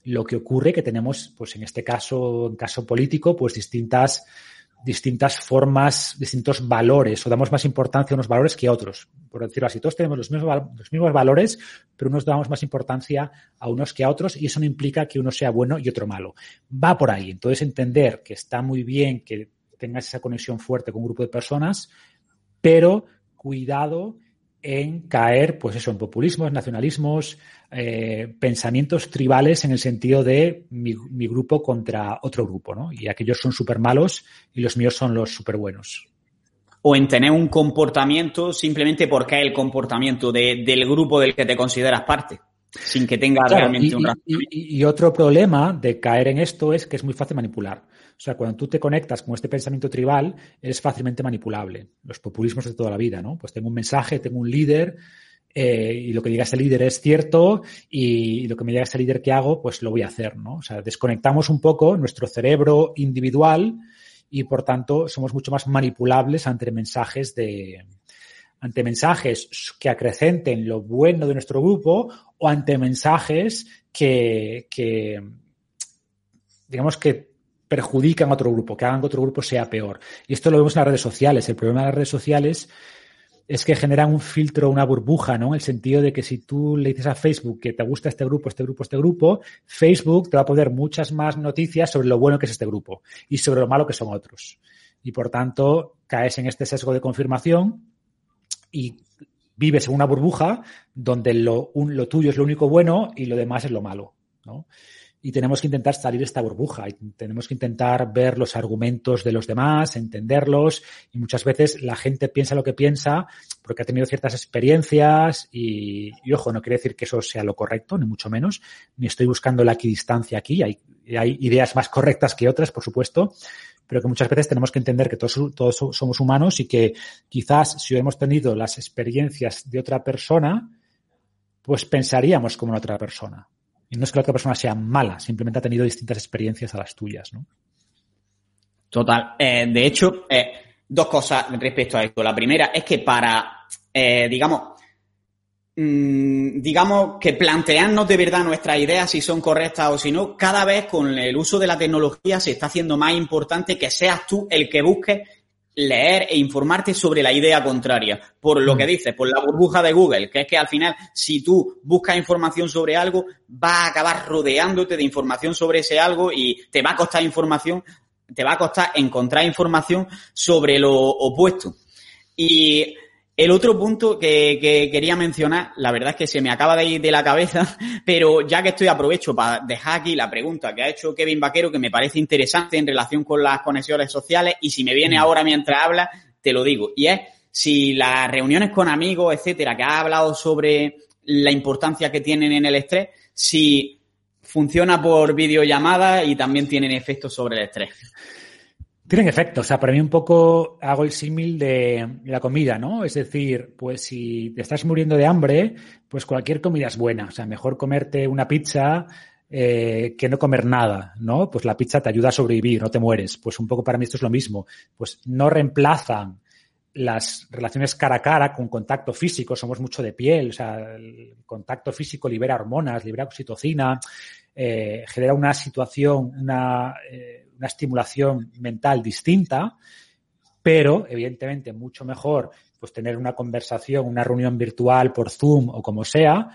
lo que ocurre que tenemos, pues en este caso, en caso político, pues distintas, distintas formas, distintos valores, o damos más importancia a unos valores que a otros. Por decirlo así, todos tenemos los mismos, los mismos valores, pero unos damos más importancia a unos que a otros, y eso no implica que uno sea bueno y otro malo. Va por ahí. Entonces, entender que está muy bien que tengas esa conexión fuerte con un grupo de personas, pero cuidado en caer, pues eso, en populismos, nacionalismos, eh, pensamientos tribales en el sentido de mi, grupo contra otro grupo, ¿no? Y aquellos son súper malos y los míos son los súper buenos. O en tener un comportamiento simplemente porque es el comportamiento del grupo del que te consideras parte, sin que tenga realmente un y, y otro problema de caer en esto es que es muy fácil manipular. O sea, cuando tú te conectas con este pensamiento tribal, eres fácilmente manipulable. Los populismos de toda la vida, ¿no? Pues tengo un mensaje, tengo un líder, eh, y lo que diga ese líder es cierto y, lo que me diga ese líder que hago, pues lo voy a hacer, ¿no? O sea, desconectamos un poco nuestro cerebro individual y por tanto somos mucho más manipulables ante mensajes de ante mensajes que acrecenten lo bueno de nuestro grupo o ante mensajes que, que digamos que perjudican a otro grupo, que hagan que otro grupo sea peor. Y esto lo vemos en las redes sociales. El problema de las redes sociales es que generan un filtro, una burbuja, ¿no? En el sentido de que si tú le dices a Facebook que te gusta este grupo, este grupo, este grupo, Facebook te va a poner muchas más noticias sobre lo bueno que es este grupo y sobre lo malo que son otros. Y por tanto, caes en este sesgo de confirmación y vives en una burbuja donde lo, lo tuyo es lo único bueno y lo demás es lo malo, ¿no? Y tenemos que intentar salir de esta burbuja y tenemos que intentar ver los argumentos de los demás, entenderlos y muchas veces la gente piensa lo que piensa porque ha tenido ciertas experiencias y, ojo, no quiere decir que eso sea lo correcto, ni mucho menos, ni estoy buscando la equidistancia aquí, hay, hay ideas más correctas que otras, por supuesto, pero que muchas veces tenemos que entender que todos, todos somos humanos y que quizás si hubiéramos tenido las experiencias de otra persona, pues pensaríamos como una otra persona. No es que la otra persona sea mala, simplemente ha tenido distintas experiencias a las tuyas, ¿no? Total. Eh, de hecho, eh, dos cosas respecto a esto. La primera es que para, eh, digamos, mm, digamos que plantearnos de verdad nuestras ideas si son correctas o si no, cada vez con el uso de la tecnología se está haciendo más importante que seas tú el que busques leer e informarte sobre la idea contraria. Por lo que mm. dices, por la burbuja de Google, que es que al final, si tú buscas información sobre algo, va a acabar rodeándote de información sobre ese algo y te va a costar información, te va a costar encontrar información sobre lo opuesto. Y el otro punto que, quería mencionar, la verdad es que se me acaba de ir de la cabeza, (laughs) pero ya que estoy aprovecho para dejar aquí la pregunta que ha hecho Kevin Vaquero, que me parece interesante en relación con las conexiones sociales, y si me viene mm. ahora mientras habla, te lo digo. Y es si las reuniones con amigos, etcétera, que ha hablado sobre la importancia que tienen en el estrés, si funciona por videollamada y también tienen efectos sobre el estrés. Tienen efecto. O sea, para mí un poco hago el símil de la comida, ¿no? Es decir, pues si te estás muriendo de hambre, pues cualquier comida es buena. O sea, mejor comerte una pizza eh, que no comer nada, ¿no? Pues la pizza te ayuda a sobrevivir, no te mueres. Pues un poco para mí esto es lo mismo. Pues no reemplazan las relaciones cara a cara con contacto físico, somos mucho de piel, o sea, el contacto físico libera hormonas, libera oxitocina, eh, genera una situación, una, eh, una estimulación mental distinta, pero evidentemente mucho mejor pues tener una conversación, una reunión virtual por Zoom o como sea,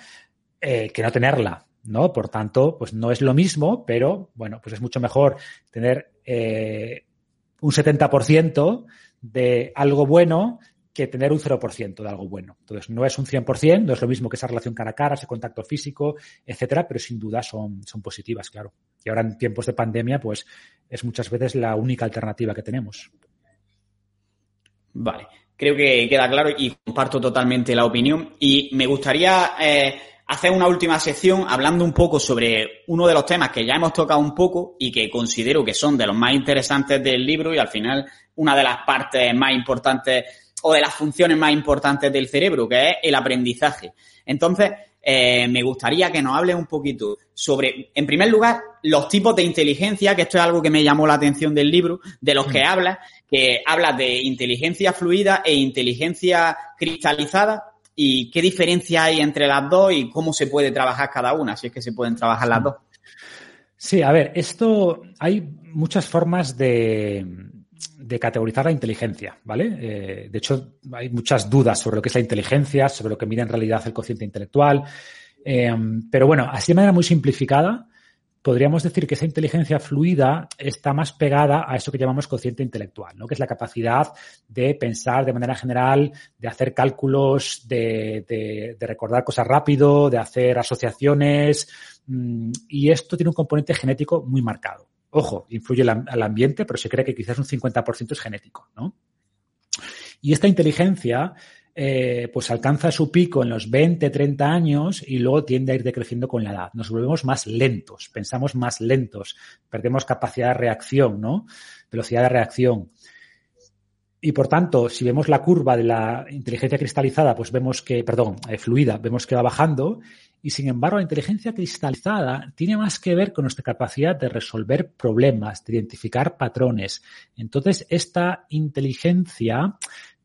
eh, que no tenerla, ¿no? Por tanto, pues no es lo mismo, pero bueno, pues es mucho mejor tener eh, un 70% de algo bueno que tener un 0% de algo bueno. Entonces, no es un 100%, no es lo mismo que esa relación cara a cara, ese contacto físico, etcétera, pero sin duda son, son positivas, claro. Y ahora en tiempos de pandemia, pues es muchas veces la única alternativa que tenemos. Vale, creo que queda claro y comparto totalmente la opinión. Y me gustaría eh, hacer una última sección hablando un poco sobre uno de los temas que ya hemos tocado un poco y que considero que son de los más interesantes del libro y al final una de las partes más importantes o de las funciones más importantes del cerebro, que es el aprendizaje. Entonces, eh, me gustaría que nos hable un poquito sobre, en primer lugar, los tipos de inteligencia, que esto es algo que me llamó la atención del libro, de los que mm. habla, que habla de inteligencia fluida e inteligencia cristalizada, y qué diferencia hay entre las dos y cómo se puede trabajar cada una, si es que se pueden trabajar las dos. Sí, a ver, esto hay muchas formas de, de categorizar la inteligencia, ¿vale? Eh, de hecho, hay muchas dudas sobre lo que es la inteligencia, sobre lo que mide en realidad el cociente intelectual. Eh, pero bueno, así de manera muy simplificada, podríamos decir que esa inteligencia fluida está más pegada a eso que llamamos cociente intelectual, ¿no? que es la capacidad de pensar de manera general, de hacer cálculos, de, recordar cosas rápido, de hacer asociaciones, mm, y esto tiene un componente genético muy marcado. Ojo, influye al ambiente, pero se cree que quizás un 50% es genético, ¿no? Y esta inteligencia eh, pues alcanza su pico en los 20, 30 años y luego tiende a ir decreciendo con la edad. Nos volvemos más lentos, pensamos más lentos, perdemos capacidad de reacción, ¿no? Velocidad de reacción. Y por tanto, si vemos la curva de la inteligencia cristalizada, pues vemos que, perdón, eh, fluida, vemos que va bajando. Y sin embargo, la inteligencia cristalizada tiene más que ver con nuestra capacidad de resolver problemas, de identificar patrones. Entonces, esta inteligencia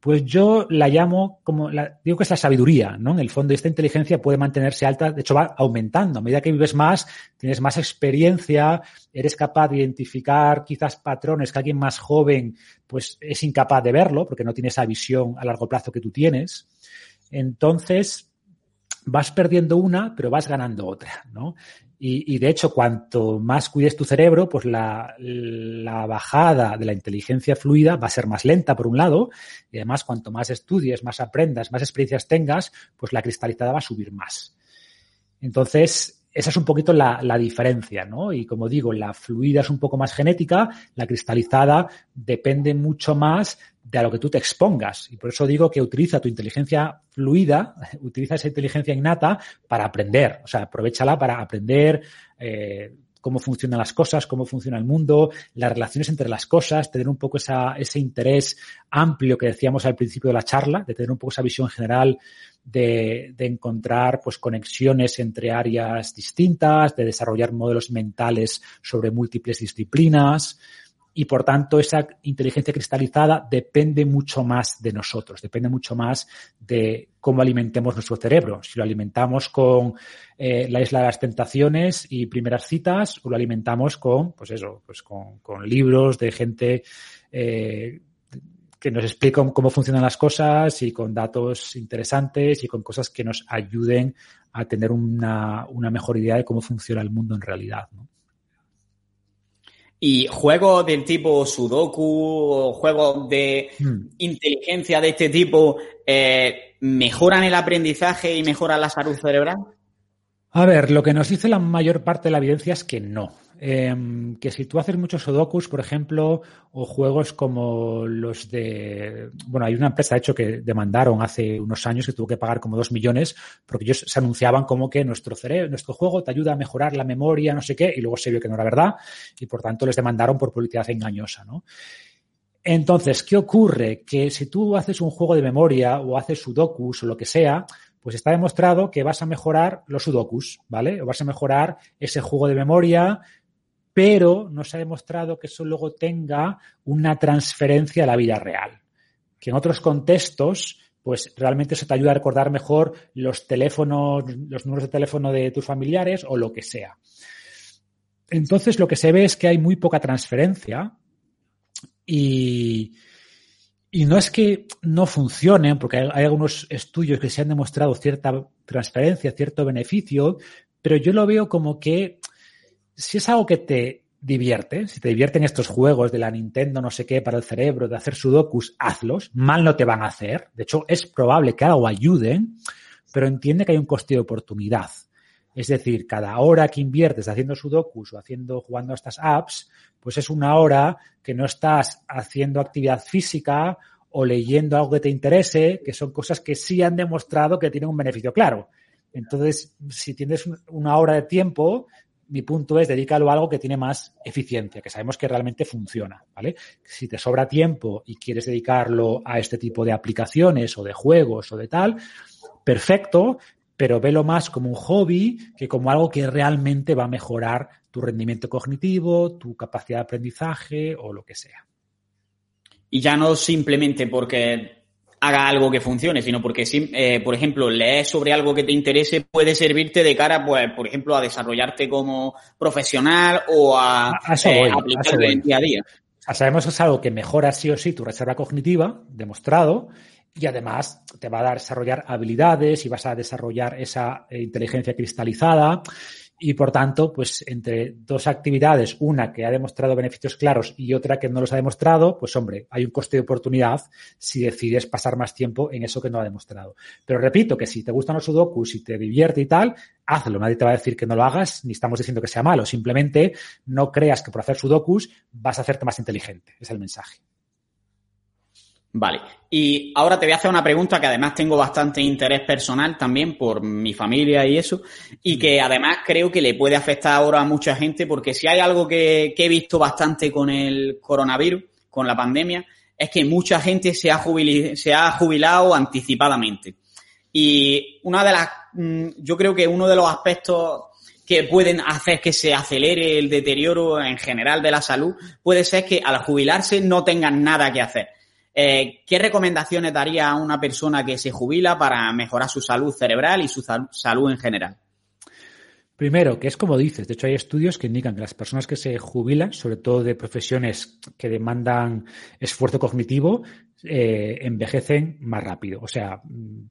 pues yo la llamo como, la, digo que es la sabiduría, ¿no? En el fondo, esta inteligencia puede mantenerse alta, de hecho va aumentando. A medida que vives más, tienes más experiencia, eres capaz de identificar quizás patrones que alguien más joven, pues es incapaz de verlo, porque no tiene esa visión a largo plazo que tú tienes. Entonces, vas perdiendo una, pero vas ganando otra, ¿no? Y, de hecho, cuanto más cuides tu cerebro, pues la, bajada de la inteligencia fluida va a ser más lenta, por un lado, y además, cuanto más estudies, más aprendas, más experiencias tengas, pues la cristalizada va a subir más. Entonces, esa es un poquito la, la, diferencia, ¿no? Y como digo, la fluida es un poco más genética, la cristalizada depende mucho más de a lo que tú te expongas. Y por eso digo que utiliza tu inteligencia fluida, (laughs) utiliza esa inteligencia innata para aprender. O sea, aprovechala para aprender eh, cómo funcionan las cosas, cómo funciona el mundo, las relaciones entre las cosas, tener un poco esa, ese interés amplio que decíamos al principio de la charla, de tener un poco esa visión general de, de encontrar pues conexiones entre áreas distintas, de desarrollar modelos mentales sobre múltiples disciplinas y por tanto esa inteligencia cristalizada depende mucho más de nosotros, depende mucho más de cómo alimentemos nuestro cerebro. Si lo alimentamos con eh, la isla de las tentaciones y primeras citas, o lo alimentamos con, pues eso, pues con, libros de gente eh, que nos explica cómo funcionan las cosas y con datos interesantes y con cosas que nos ayuden a tener una, una mejor idea de cómo funciona el mundo en realidad. Y juegos del tipo Sudoku o juegos de hmm. inteligencia de este tipo eh, mejoran el aprendizaje y mejoran la salud cerebral? A ver, lo que nos dice la mayor parte de la evidencia es que no. Em, que si tú haces muchos sudokus, por ejemplo, o juegos como los de... Bueno, hay una empresa, de hecho, que demandaron hace unos años que tuvo que pagar como dos millones porque ellos se anunciaban como que nuestro cerebro, nuestro juego te ayuda a mejorar la memoria, no sé qué, y luego se vio que no era verdad y por tanto les demandaron por publicidad engañosa, ¿no? Entonces, ¿qué ocurre? Que si tú haces un juego de memoria o haces sudokus o lo que sea, pues está demostrado que vas a mejorar los sudokus, ¿vale? O vas a mejorar ese juego de memoria, pero no se ha demostrado que eso luego tenga una transferencia a la vida real. Que en otros contextos, pues realmente eso te ayuda a recordar mejor los teléfonos, los números de teléfono de tus familiares o lo que sea. Entonces, lo que se ve es que hay muy poca transferencia y, y no es que no funcionen, porque hay, hay, algunos estudios que se han demostrado cierta transferencia, cierto beneficio, pero yo lo veo como que si es algo que te divierte. Si te divierten estos juegos de la Nintendo, no sé qué, para el cerebro, de hacer sudokus, hazlos. Mal no te van a hacer. De hecho, es probable que algo ayuden, pero entiende que hay un coste de oportunidad. Es decir, cada hora que inviertes haciendo sudokus o haciendo, jugando a estas apps, pues es una hora que no estás haciendo actividad física o leyendo algo que te interese, que son cosas que sí han demostrado que tienen un beneficio claro. Entonces, si tienes una hora de tiempo, mi punto es dedícalo a algo que tiene más eficiencia, que sabemos que realmente funciona, ¿vale? Si te sobra tiempo y quieres dedicarlo a este tipo de aplicaciones o de juegos o de tal, perfecto, pero velo más como un hobby que como algo que realmente va a mejorar tu rendimiento cognitivo, tu capacidad de aprendizaje o lo que sea. Y ya no simplemente porque haga algo que funcione, sino porque, eh, por ejemplo, leer sobre algo que te interese puede servirte de cara, pues, por ejemplo, a desarrollarte como profesional o a, eh, aplicarlo en día a día. sabemos que es algo que mejora sí o sí tu reserva cognitiva, demostrado, y además te va a dar desarrollar habilidades y vas a desarrollar esa eh, inteligencia cristalizada y por tanto, pues entre dos actividades, una que ha demostrado beneficios claros y otra que no los ha demostrado, pues hombre, hay un coste de oportunidad si decides pasar más tiempo en eso que no ha demostrado. Pero repito que si te gustan los sudokus, si te divierte y tal, hazlo. Nadie te va a decir que no lo hagas, ni estamos diciendo que sea malo. Simplemente no creas que por hacer sudokus vas a hacerte más inteligente. Es el mensaje. Vale. Y ahora te voy a hacer una pregunta que además tengo bastante interés personal también por mi familia y eso, y que además creo que le puede afectar ahora a mucha gente, porque si hay algo que, he visto bastante con el coronavirus, con la pandemia, es que mucha gente se ha, se ha jubilado anticipadamente. Y una de las, mm, yo creo que uno de los aspectos que pueden hacer que se acelere el deterioro en general de la salud puede ser que al jubilarse no tengan nada que hacer. Eh, ¿Qué recomendaciones daría a una persona que se jubila para mejorar su salud cerebral y su salud en general? Primero, que es como dices, de hecho hay estudios que indican que las personas que se jubilan, sobre todo de profesiones que demandan esfuerzo cognitivo, eh, envejecen más rápido, o sea,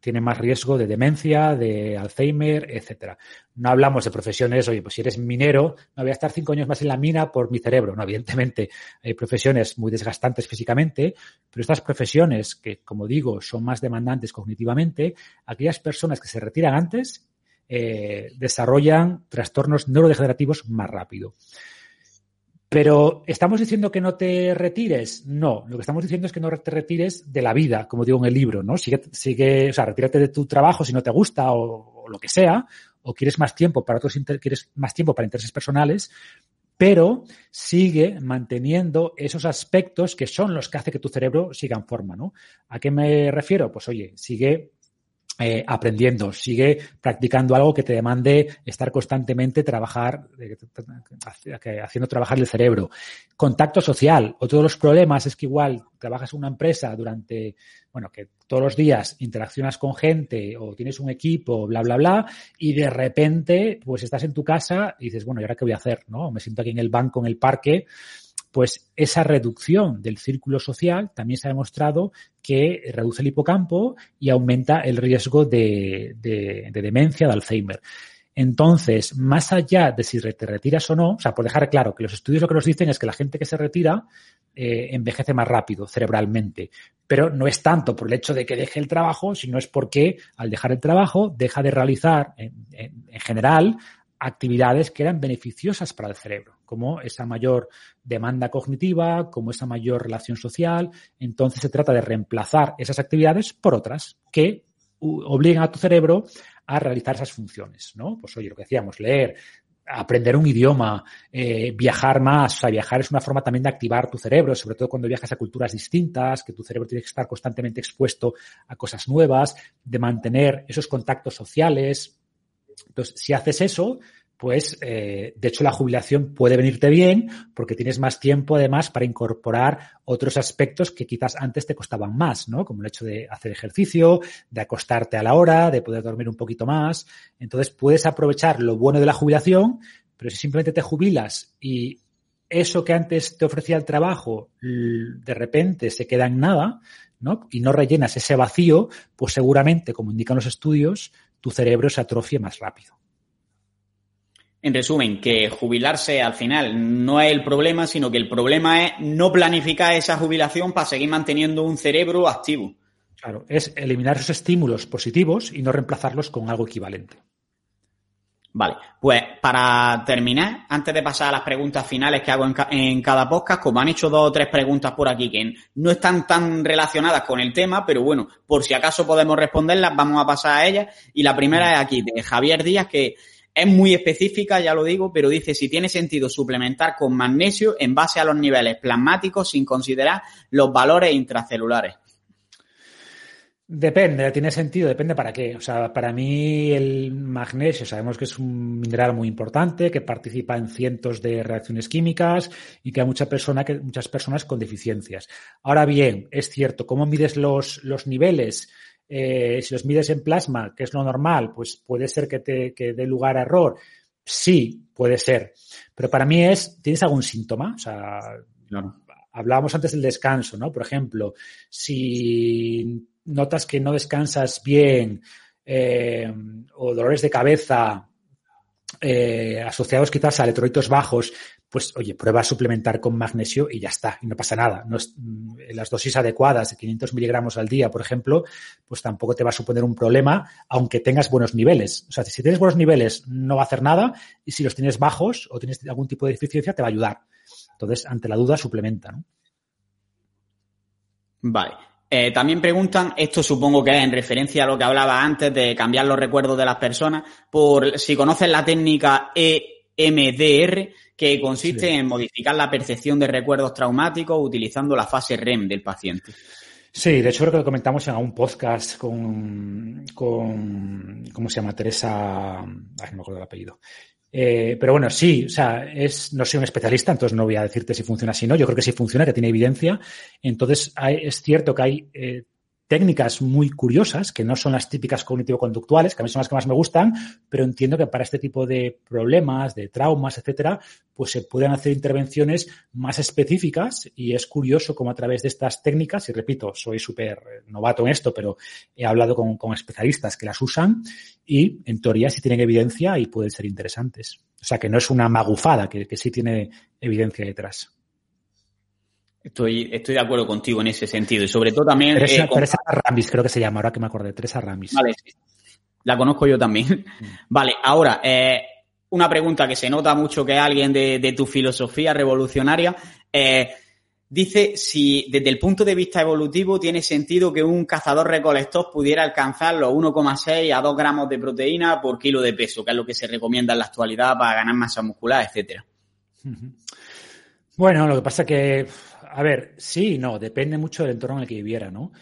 tienen más riesgo de demencia, de Alzheimer, etcétera. No hablamos de profesiones, oye, pues si eres minero, no voy a estar cinco años más en la mina por mi cerebro. No, evidentemente, hay profesiones muy desgastantes físicamente, pero estas profesiones que, como digo, son más demandantes cognitivamente, aquellas personas que se retiran antes eh, desarrollan trastornos neurodegenerativos más rápido. Pero ¿estamos diciendo que no te retires? No, lo que estamos diciendo es que no te retires de la vida, como digo en el libro, ¿no? Sigue, sigue o sea, retírate de tu trabajo si no te gusta o, lo que sea, o quieres más tiempo para otros, quieres más tiempo para intereses personales, pero sigue manteniendo esos aspectos que son los que hace que tu cerebro siga en forma, ¿no? ¿A qué me refiero? Pues oye, sigue eh, aprendiendo, sigue practicando algo que te demande estar constantemente trabajar, eh, haciendo trabajar el cerebro. Contacto social. Otro de los problemas es que igual trabajas en una empresa durante, bueno, que todos los días interaccionas con gente o tienes un equipo, bla, bla, bla, y de repente, pues estás en tu casa y dices, bueno, ¿y ahora qué voy a hacer? ¿No? Me siento aquí en el banco, en el parque, pues esa reducción del círculo social también se ha demostrado que reduce el hipocampo y aumenta el riesgo de, demencia, de Alzheimer. Entonces, más allá de si te retiras o no, o sea, por dejar claro que los estudios lo que nos dicen es que la gente que se retira eh, envejece más rápido cerebralmente, pero no es tanto por el hecho de que deje el trabajo, sino es porque al dejar el trabajo deja de realizar en general actividades que eran beneficiosas para el cerebro, como esa mayor demanda cognitiva, como esa mayor relación social. Entonces se trata de reemplazar esas actividades por otras que obligan a tu cerebro a realizar esas funciones, ¿no? Pues oye, lo que decíamos, leer, aprender un idioma, eh, viajar más. O sea, viajar es una forma también de activar tu cerebro, sobre todo cuando viajas a culturas distintas, que tu cerebro tiene que estar constantemente expuesto a cosas nuevas, de mantener esos contactos sociales, entonces, si haces eso, pues eh, de hecho la jubilación puede venirte bien porque tienes más tiempo además para incorporar otros aspectos que quizás antes te costaban más, ¿no? Como el hecho de hacer ejercicio, de acostarte a la hora, de poder dormir un poquito más. Entonces puedes aprovechar lo bueno de la jubilación, pero si simplemente te jubilas y eso que antes te ofrecía el trabajo de repente se queda en nada, ¿no? Y no rellenas ese vacío, pues seguramente, como indican los estudios, tu cerebro se atrofia más rápido. En resumen, que jubilarse al final no es el problema, sino que el problema es no planificar esa jubilación para seguir manteniendo un cerebro activo. Claro, es eliminar esos estímulos positivos y no reemplazarlos con algo equivalente. Vale, pues para terminar, antes de pasar a las preguntas finales que hago en, cada podcast, como han hecho dos o tres preguntas por aquí que no están tan relacionadas con el tema, pero bueno, por si acaso podemos responderlas, vamos a pasar a ellas. Y la primera es aquí, de Javier Díaz, que es muy específica, ya lo digo, pero dice si tiene sentido suplementar con magnesio en base a los niveles plasmáticos sin considerar los valores intracelulares. Depende, tiene sentido, depende para qué. O sea, para mí el magnesio sabemos que es un mineral muy importante, que participa en cientos de reacciones químicas y que hay mucha persona, que, muchas personas con deficiencias. Ahora bien, es cierto, ¿cómo mides los, los niveles? Eh, si los mides en plasma, que es lo normal, pues puede ser que te dé lugar a error. Sí, puede ser. Pero para mí es, ¿tienes algún síntoma? O sea, hablábamos antes del descanso, ¿no? Por ejemplo, si notas que no descansas bien eh, o dolores de cabeza eh, asociados quizás a electrolitos bajos, pues oye, prueba a suplementar con magnesio y ya está, y no pasa nada. No es, mm, las dosis adecuadas de 500 miligramos al día, por ejemplo, pues tampoco te va a suponer un problema, aunque tengas buenos niveles. O sea, si tienes buenos niveles no va a hacer nada, y si los tienes bajos o tienes algún tipo de deficiencia, te va a ayudar. Entonces, ante la duda, suplementa, ¿no? Vale. Eh, también preguntan, esto supongo que es en referencia a lo que hablaba antes de cambiar los recuerdos de las personas, por si conocen la técnica EMDR, que consiste en modificar la percepción de recuerdos traumáticos utilizando la fase REM del paciente. Sí, de hecho creo que lo comentamos en algún podcast con, con ¿cómo se llama? Teresa, ay, no me acuerdo el apellido. Eh, pero bueno, sí, o sea, es, no soy un especialista, entonces no voy a decirte si funciona así, no. Yo creo que sí funciona, que tiene evidencia. Entonces, es cierto que hay eh, técnicas muy curiosas, que no son las típicas cognitivo-conductuales, que a mí son las que más me gustan, pero entiendo que para este tipo de problemas, de traumas, etcétera, pues se pueden hacer intervenciones más específicas y es curioso cómo a través de estas técnicas, y repito, soy súper novato en esto, pero he hablado con, especialistas que las usan y en teoría sí tienen evidencia y pueden ser interesantes. O sea, que no es una magufada, que sí tiene evidencia detrás. Estoy, estoy de acuerdo contigo en ese sentido. Y sobre todo también. Teresa, eh, Ramis, creo que se llama, ahora que me acordé. Teresa Ramis. Vale, La conozco yo también. Mm. Vale, ahora, eh, una pregunta que se nota mucho que alguien de, tu filosofía revolucionaria. Eh, dice si desde el punto de vista evolutivo tiene sentido que un cazador recolector pudiera alcanzar los 1,6 a 2 gramos de proteína por kilo de peso, que es lo que se recomienda en la actualidad para ganar masa muscular, etcétera. Bueno, lo que pasa que a ver, sí y no, depende mucho del entorno en el que viviera, ¿no?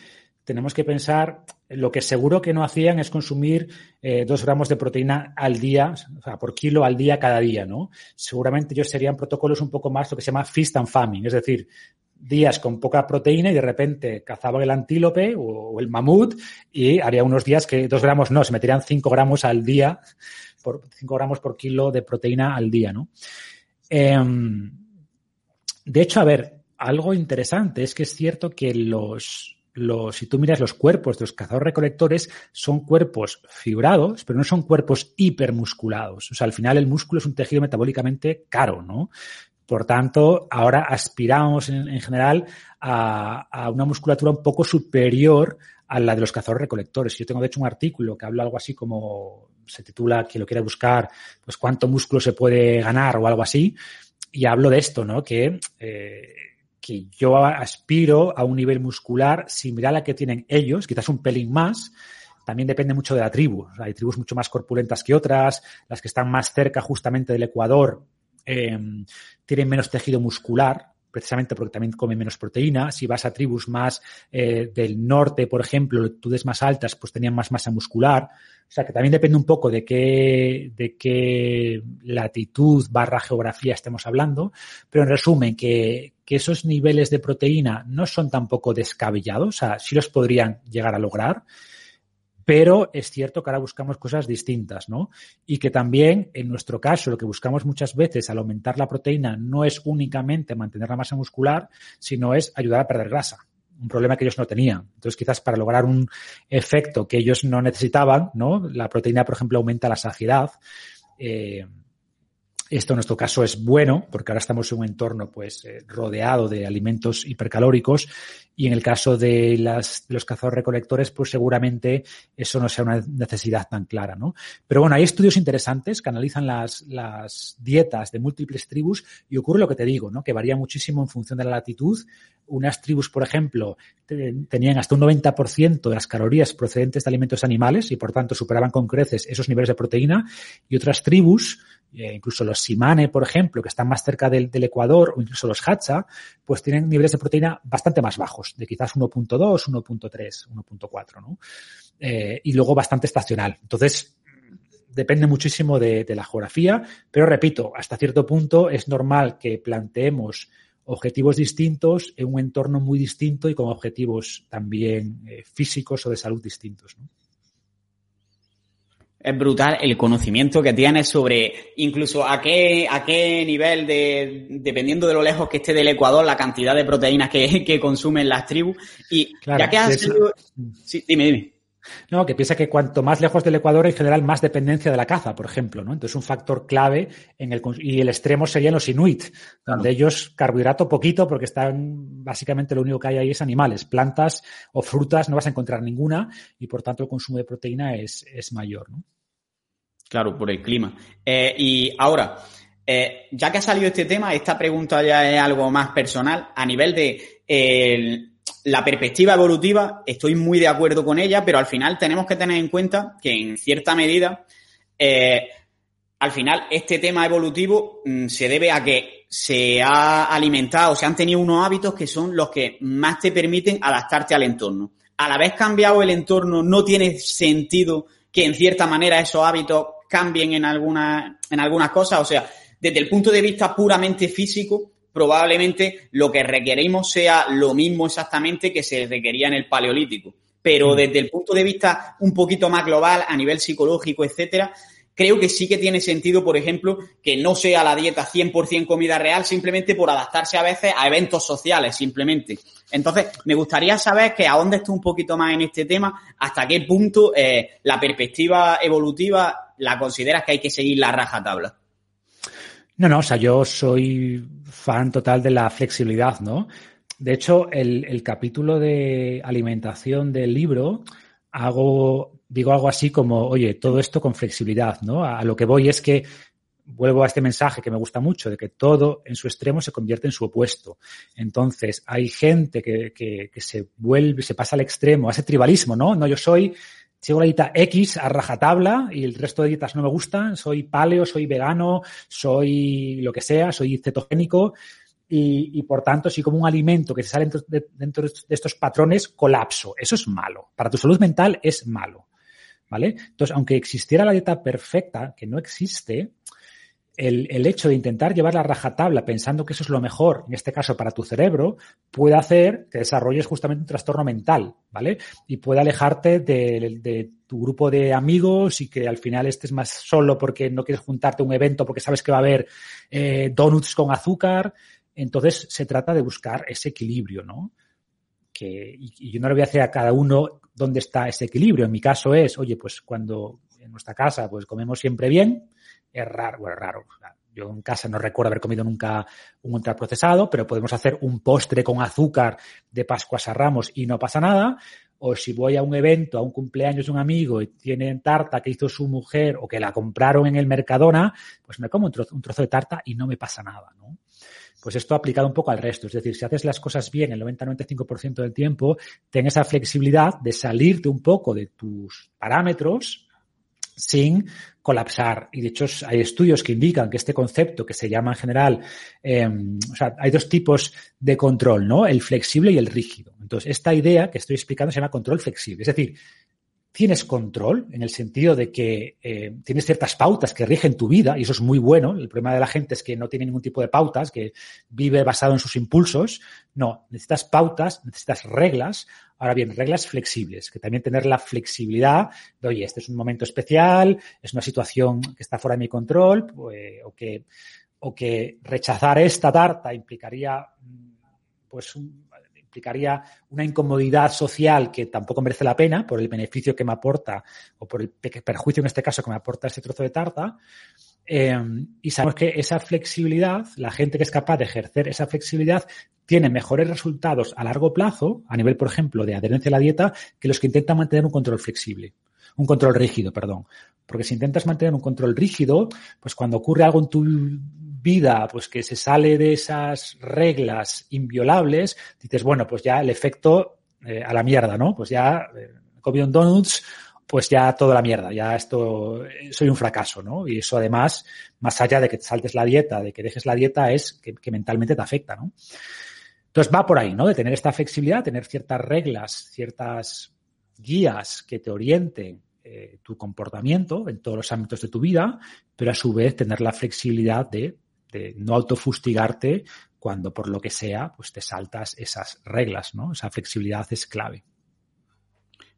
Tenemos que pensar, lo que seguro que no hacían es consumir eh, dos gramos de proteína al día, o sea, por kilo al día cada día, ¿no? Seguramente ellos serían protocolos un poco más lo que se llama feast and famine, es decir, días con poca proteína y de repente cazaban el antílope o, el mamut y haría unos días que dos gramos no, se meterían cinco gramos al día, por cinco gramos por kilo de proteína al día, ¿no? Em, de hecho, a ver, algo interesante es que es cierto que los, los, si tú miras los cuerpos de los cazadores recolectores, son cuerpos fibrados, pero no son cuerpos hipermusculados. O sea, al final el músculo es un tejido metabólicamente caro, ¿no? Por tanto, ahora aspiramos en, general a, a, una musculatura un poco superior a la de los cazadores recolectores. Yo tengo de hecho un artículo que habla algo así como se titula, que lo quiera buscar, pues cuánto músculo se puede ganar o algo así. Y hablo de esto, ¿no? Que eh, que yo aspiro a un nivel muscular similar al que tienen ellos, quizás un pelín más. También depende mucho de la tribu. hay tribus mucho más corpulentas que otras, las que están más cerca justamente del Ecuador em, tienen menos tejido muscular, precisamente porque también comen menos proteína. Si vas a tribus más eh, del norte, por ejemplo, latitudes más altas, pues tenían más masa muscular. O sea que también depende un poco de qué, de qué latitud barra geografía estemos hablando. Pero en resumen, que, que esos niveles de proteína no son tampoco descabellados, o sea, sí los podrían llegar a lograr. Pero es cierto que ahora buscamos cosas distintas, ¿no? Y que también, en nuestro caso, lo que buscamos muchas veces al aumentar la proteína no es únicamente mantener la masa muscular, sino es ayudar a perder grasa. Un problema que ellos no tenían. Entonces, quizás para lograr un efecto que ellos no necesitaban, ¿no? La proteína, por ejemplo, aumenta la saciedad. Eh, Esto en nuestro caso es bueno porque ahora estamos en un entorno pues eh, rodeado de alimentos hipercalóricos y en el caso de, las, los cazadores recolectores pues seguramente eso no sea una necesidad tan clara, ¿no? Pero bueno, hay estudios interesantes que analizan las, las dietas de múltiples tribus y ocurre lo que te digo, ¿no? Que varía muchísimo en función de la latitud. Unas tribus, por ejemplo, tenían hasta un 90% de las calorías procedentes de alimentos animales y por tanto superaban con creces esos niveles de proteína y otras tribus eh, incluso los Simane, por ejemplo, que están más cerca del, Ecuador, o incluso los Hatcha, pues tienen niveles de proteína bastante más bajos, de quizás 1.2, 1.3, 1.4, ¿no? Eh, y luego bastante estacional. Entonces, depende muchísimo de, la geografía, pero repito, hasta cierto punto es normal que planteemos objetivos distintos en un entorno muy distinto y con objetivos también eh, físicos o de salud distintos. ¿no? Es brutal el conocimiento que tienes sobre incluso a qué, a qué nivel de, dependiendo de lo lejos que esté del Ecuador, la cantidad de proteínas que, (laughs) que consumen las tribus. Y ya que has Sí, dime, dime. No, que piensa que cuanto más lejos del Ecuador, en general, más dependencia de la caza, por ejemplo, ¿no? Entonces, un factor clave en el y el extremo serían los inuit, donde ellos carbohidrato poquito, porque están básicamente lo único que hay ahí es animales, plantas o frutas, no vas a encontrar ninguna, y por tanto el consumo de proteína es, es mayor, ¿no? Claro, por el clima. Eh, y ahora, eh, ya que ha salido este tema, esta pregunta ya es algo más personal. A nivel de la perspectiva evolutiva, estoy muy de acuerdo con ella, pero al final tenemos que tener en cuenta que en cierta medida, eh, al final, este tema evolutivo mm, se debe a que se ha alimentado, se han tenido unos hábitos que son los que más te permiten adaptarte al entorno. Al haber cambiado el entorno, no tiene sentido que en cierta manera esos hábitos cambien en, alguna, en algunas cosas. O sea, desde el punto de vista puramente físico, probablemente lo que requerimos sea lo mismo exactamente que se requería en el paleolítico. Pero mm. desde el punto de vista un poquito más global, a nivel psicológico, etcétera, creo que sí que tiene sentido, por ejemplo, que no sea la dieta 100% comida real, simplemente por adaptarse a veces a eventos sociales, simplemente. Entonces, me gustaría saber que dónde está un poquito más en este tema, hasta qué punto eh, la perspectiva evolutiva la consideras que hay que seguir la raja tabla. No, no, o sea, yo soy fan total de la flexibilidad, ¿no? De hecho, el, el capítulo de alimentación del libro hago digo algo así como, oye, todo esto con flexibilidad, ¿no? A, lo que voy es que vuelvo a este mensaje que me gusta mucho, de que todo en su extremo se convierte en su opuesto. Entonces, hay gente que, que, que se vuelve, se pasa al extremo, a ese tribalismo, ¿no? No, yo soy, sigo la dieta X a rajatabla y el resto de dietas no me gustan, soy paleo, soy vegano, soy lo que sea, soy cetogénico. Y, por tanto, si como un alimento que se sale de, dentro de estos patrones, colapso. Eso es malo. Para tu salud mental es malo. ¿vale? Entonces, aunque existiera la dieta perfecta, que no existe, el, el, hecho de intentar llevar la rajatabla pensando que eso es lo mejor, en este caso para tu cerebro, puede hacer que desarrolles justamente un trastorno mental, ¿vale? Y puede alejarte de, de, tu grupo de amigos y que al final estés más solo porque no quieres juntarte a un evento porque sabes que va a haber eh, donuts con azúcar. Entonces se trata de buscar ese equilibrio, ¿no? Que, y, y yo no le voy a hacer a cada uno dónde está ese equilibrio. En mi caso es, oye, pues cuando en nuestra casa pues comemos siempre bien, es raro, bueno, raro. Yo en casa no recuerdo haber comido nunca un ultraprocesado, pero podemos hacer un postre con azúcar de Pascuas a Ramos y no pasa nada. O si voy a un evento, a un cumpleaños de un amigo y tienen tarta que hizo su mujer o que la compraron en el Mercadona, pues me como un trozo, un trozo de tarta y no me pasa nada, ¿no? Pues esto aplicado un poco al resto. Es decir, si haces las cosas bien el 90-95% del tiempo, ten esa flexibilidad de salirte un poco de tus parámetros sin colapsar. Y de hecho hay estudios que indican que este concepto que se llama en general, eh, o sea, hay dos tipos de control, ¿no? El flexible y el rígido. Entonces, esta idea que estoy explicando se llama control flexible. Es decir, tienes control en el sentido de que eh, tienes ciertas pautas que rigen tu vida y eso es muy bueno. El problema de la gente es que no tiene ningún tipo de pautas, que vive basado en sus impulsos. No, necesitas pautas, necesitas reglas. Ahora bien, reglas flexibles, que también tener la flexibilidad de, oye, este es un momento especial, es una situación que está fuera de mi control, pues, o, que, o que rechazar esta tarta implicaría pues un, implicaría una incomodidad social que tampoco merece la pena por el beneficio que me aporta o por el perjuicio en este caso que me aporta este trozo de tarta. Em, y sabemos que esa flexibilidad, la gente que es capaz de ejercer esa flexibilidad, tiene mejores resultados a largo plazo, a nivel, por ejemplo, de adherencia a la dieta, que los que intentan mantener un control flexible. Un control rígido, perdón. Porque si intentas mantener un control rígido, pues cuando ocurre algo en tu vida, pues que se sale de esas reglas inviolables, dices, bueno, pues ya el efecto eh, a la mierda, ¿no? Pues ya eh, un donuts pues ya toda la mierda, ya esto, soy un fracaso, ¿no? Y eso además, más allá de que te saltes la dieta, de que dejes la dieta, es que, mentalmente te afecta, ¿no? Entonces va por ahí, ¿no? De tener esta flexibilidad, tener ciertas reglas, ciertas guías que te orienten eh, tu comportamiento en todos los ámbitos de tu vida, pero a su vez tener la flexibilidad de, de no autofustigarte cuando por lo que sea, pues te saltas esas reglas, ¿no? Esa flexibilidad es clave.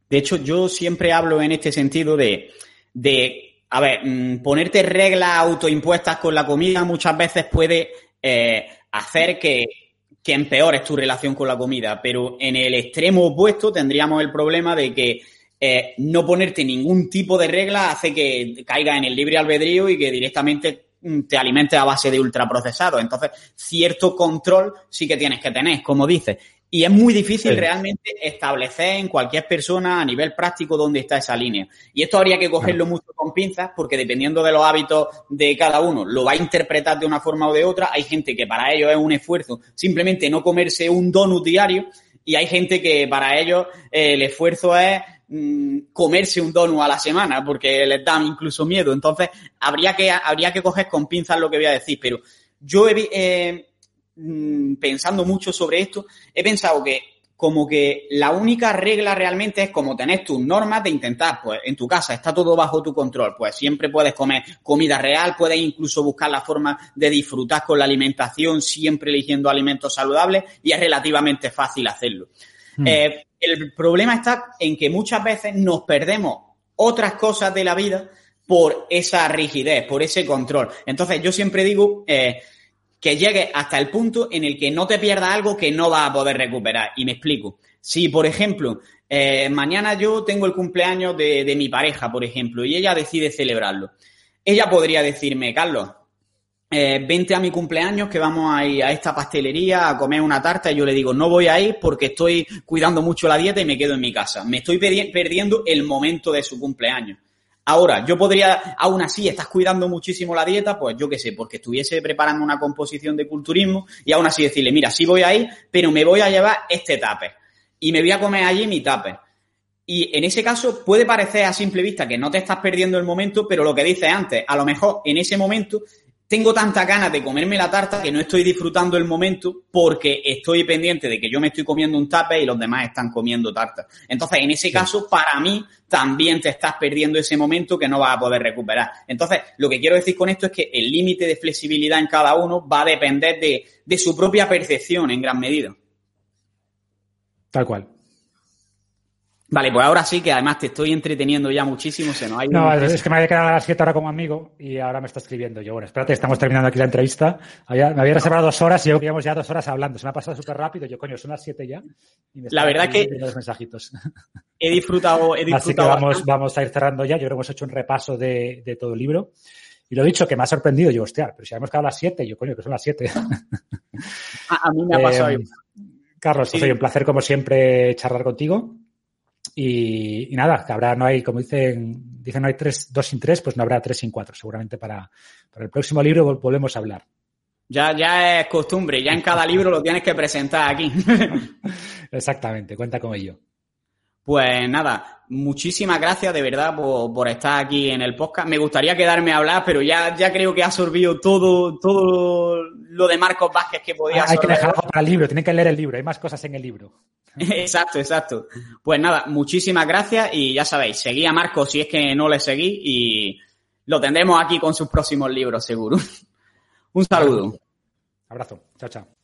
De hecho, yo siempre hablo en este sentido de, de a ver, mm, ponerte reglas autoimpuestas con la comida muchas veces puede eh, hacer que, que empeores tu relación con la comida, pero en el extremo opuesto tendríamos el problema de que eh, no ponerte ningún tipo de regla hace que caiga en el libre albedrío y que directamente te alimentes a base de ultraprocesados. Entonces, cierto control sí que tienes que tener, como dices. Y es muy difícil realmente establecer en cualquier persona a nivel práctico dónde está esa línea. Y esto habría que cogerlo mucho con pinzas porque dependiendo de los hábitos de cada uno, lo va a interpretar de una forma o de otra. Hay gente que para ellos es un esfuerzo simplemente no comerse un donut diario y hay gente que para ellos eh, el esfuerzo es mm, comerse un donut a la semana porque les da incluso miedo. Entonces, habría que, habría que coger con pinzas lo que voy a decir. Pero yo he, eh, Mm, pensando mucho sobre esto, he pensado que como que la única regla realmente es como tener tus normas de intentar, pues en tu casa está todo bajo tu control, pues siempre puedes comer comida real, puedes incluso buscar la forma de disfrutar con la alimentación, siempre eligiendo alimentos saludables y es relativamente fácil hacerlo. Hmm. Eh, el problema está en que muchas veces nos perdemos otras cosas de la vida por esa rigidez, por ese control. Entonces yo siempre digo, eh, que llegue hasta el punto en el que no te pierdas algo que no vas a poder recuperar. Y me explico. Si, por ejemplo, eh, mañana yo tengo el cumpleaños de, mi pareja, por ejemplo, y ella decide celebrarlo, ella podría decirme, Carlos, eh, vente a mi cumpleaños que vamos a ir a esta pastelería a comer una tarta y yo le digo, no voy a ir porque estoy cuidando mucho la dieta y me quedo en mi casa. Me estoy perdiendo el momento de su cumpleaños. Ahora, yo podría, aún así, estás cuidando muchísimo la dieta, pues yo qué sé, porque estuviese preparando una composición de culturismo y aún así decirle, mira, sí voy a ir, pero me voy a llevar este tape y me voy a comer allí mi tape. Y en ese caso puede parecer a simple vista que no te estás perdiendo el momento, pero lo que dices antes, a lo mejor en ese momento tengo tanta ganas de comerme la tarta que no estoy disfrutando el momento porque estoy pendiente de que yo me estoy comiendo un tape y los demás están comiendo tarta. Entonces, en ese caso, para mí, también te estás perdiendo ese momento que no vas a poder recuperar. Entonces, lo que quiero decir con esto es que el límite de flexibilidad en cada uno va a depender de, de su propia percepción en gran medida. Tal cual. Vale, pues ahora sí que además te estoy entreteniendo ya muchísimo. Se no, es que me había quedado a las 7 ahora como amigo y ahora me está escribiendo. Yo, bueno, espérate, estamos terminando aquí la entrevista. me había reservado dos horas y yo que llevamos ya dos horas hablando. Se me ha pasado súper rápido. Yo, coño, son las 7 ya. la verdad que los mensajitos. he disfrutado, he disfrutado. Así que vamos, vamos a ir cerrando ya. Yo creo que hemos hecho un repaso de, de todo el libro. Y lo he dicho, que me ha sorprendido. Yo, hostia, pero si hemos quedado a las 7, yo, coño, que son las 7. a, mí me ha pasado. Eh, Carlos, pues un placer como siempre charlar contigo. Y, nada, que habrá, no hay, como dicen, dicen no hay tres, dos sin tres, pues no habrá tres sin cuatro. Seguramente para, para el próximo libro volvemos a hablar. Ya, ya es costumbre, ya en cada (laughs) libro lo tienes que presentar aquí. (laughs) Exactamente, cuenta con ello. Pues nada, muchísimas gracias de verdad por, estar aquí en el podcast. Me gustaría quedarme a hablar, pero ya, ya creo que ha absorbido todo, todo lo de Marcos Vázquez que podía ah, Hay que dejarlo para el libro, tienen que leer el libro, hay más cosas en el libro. (laughs) Exacto, exacto. Pues nada, muchísimas gracias y ya sabéis, seguí a Marcos si es que no le seguí y lo tendremos aquí con sus próximos libros, seguro. (laughs) Un saludo. Abrazo. Chao, chao.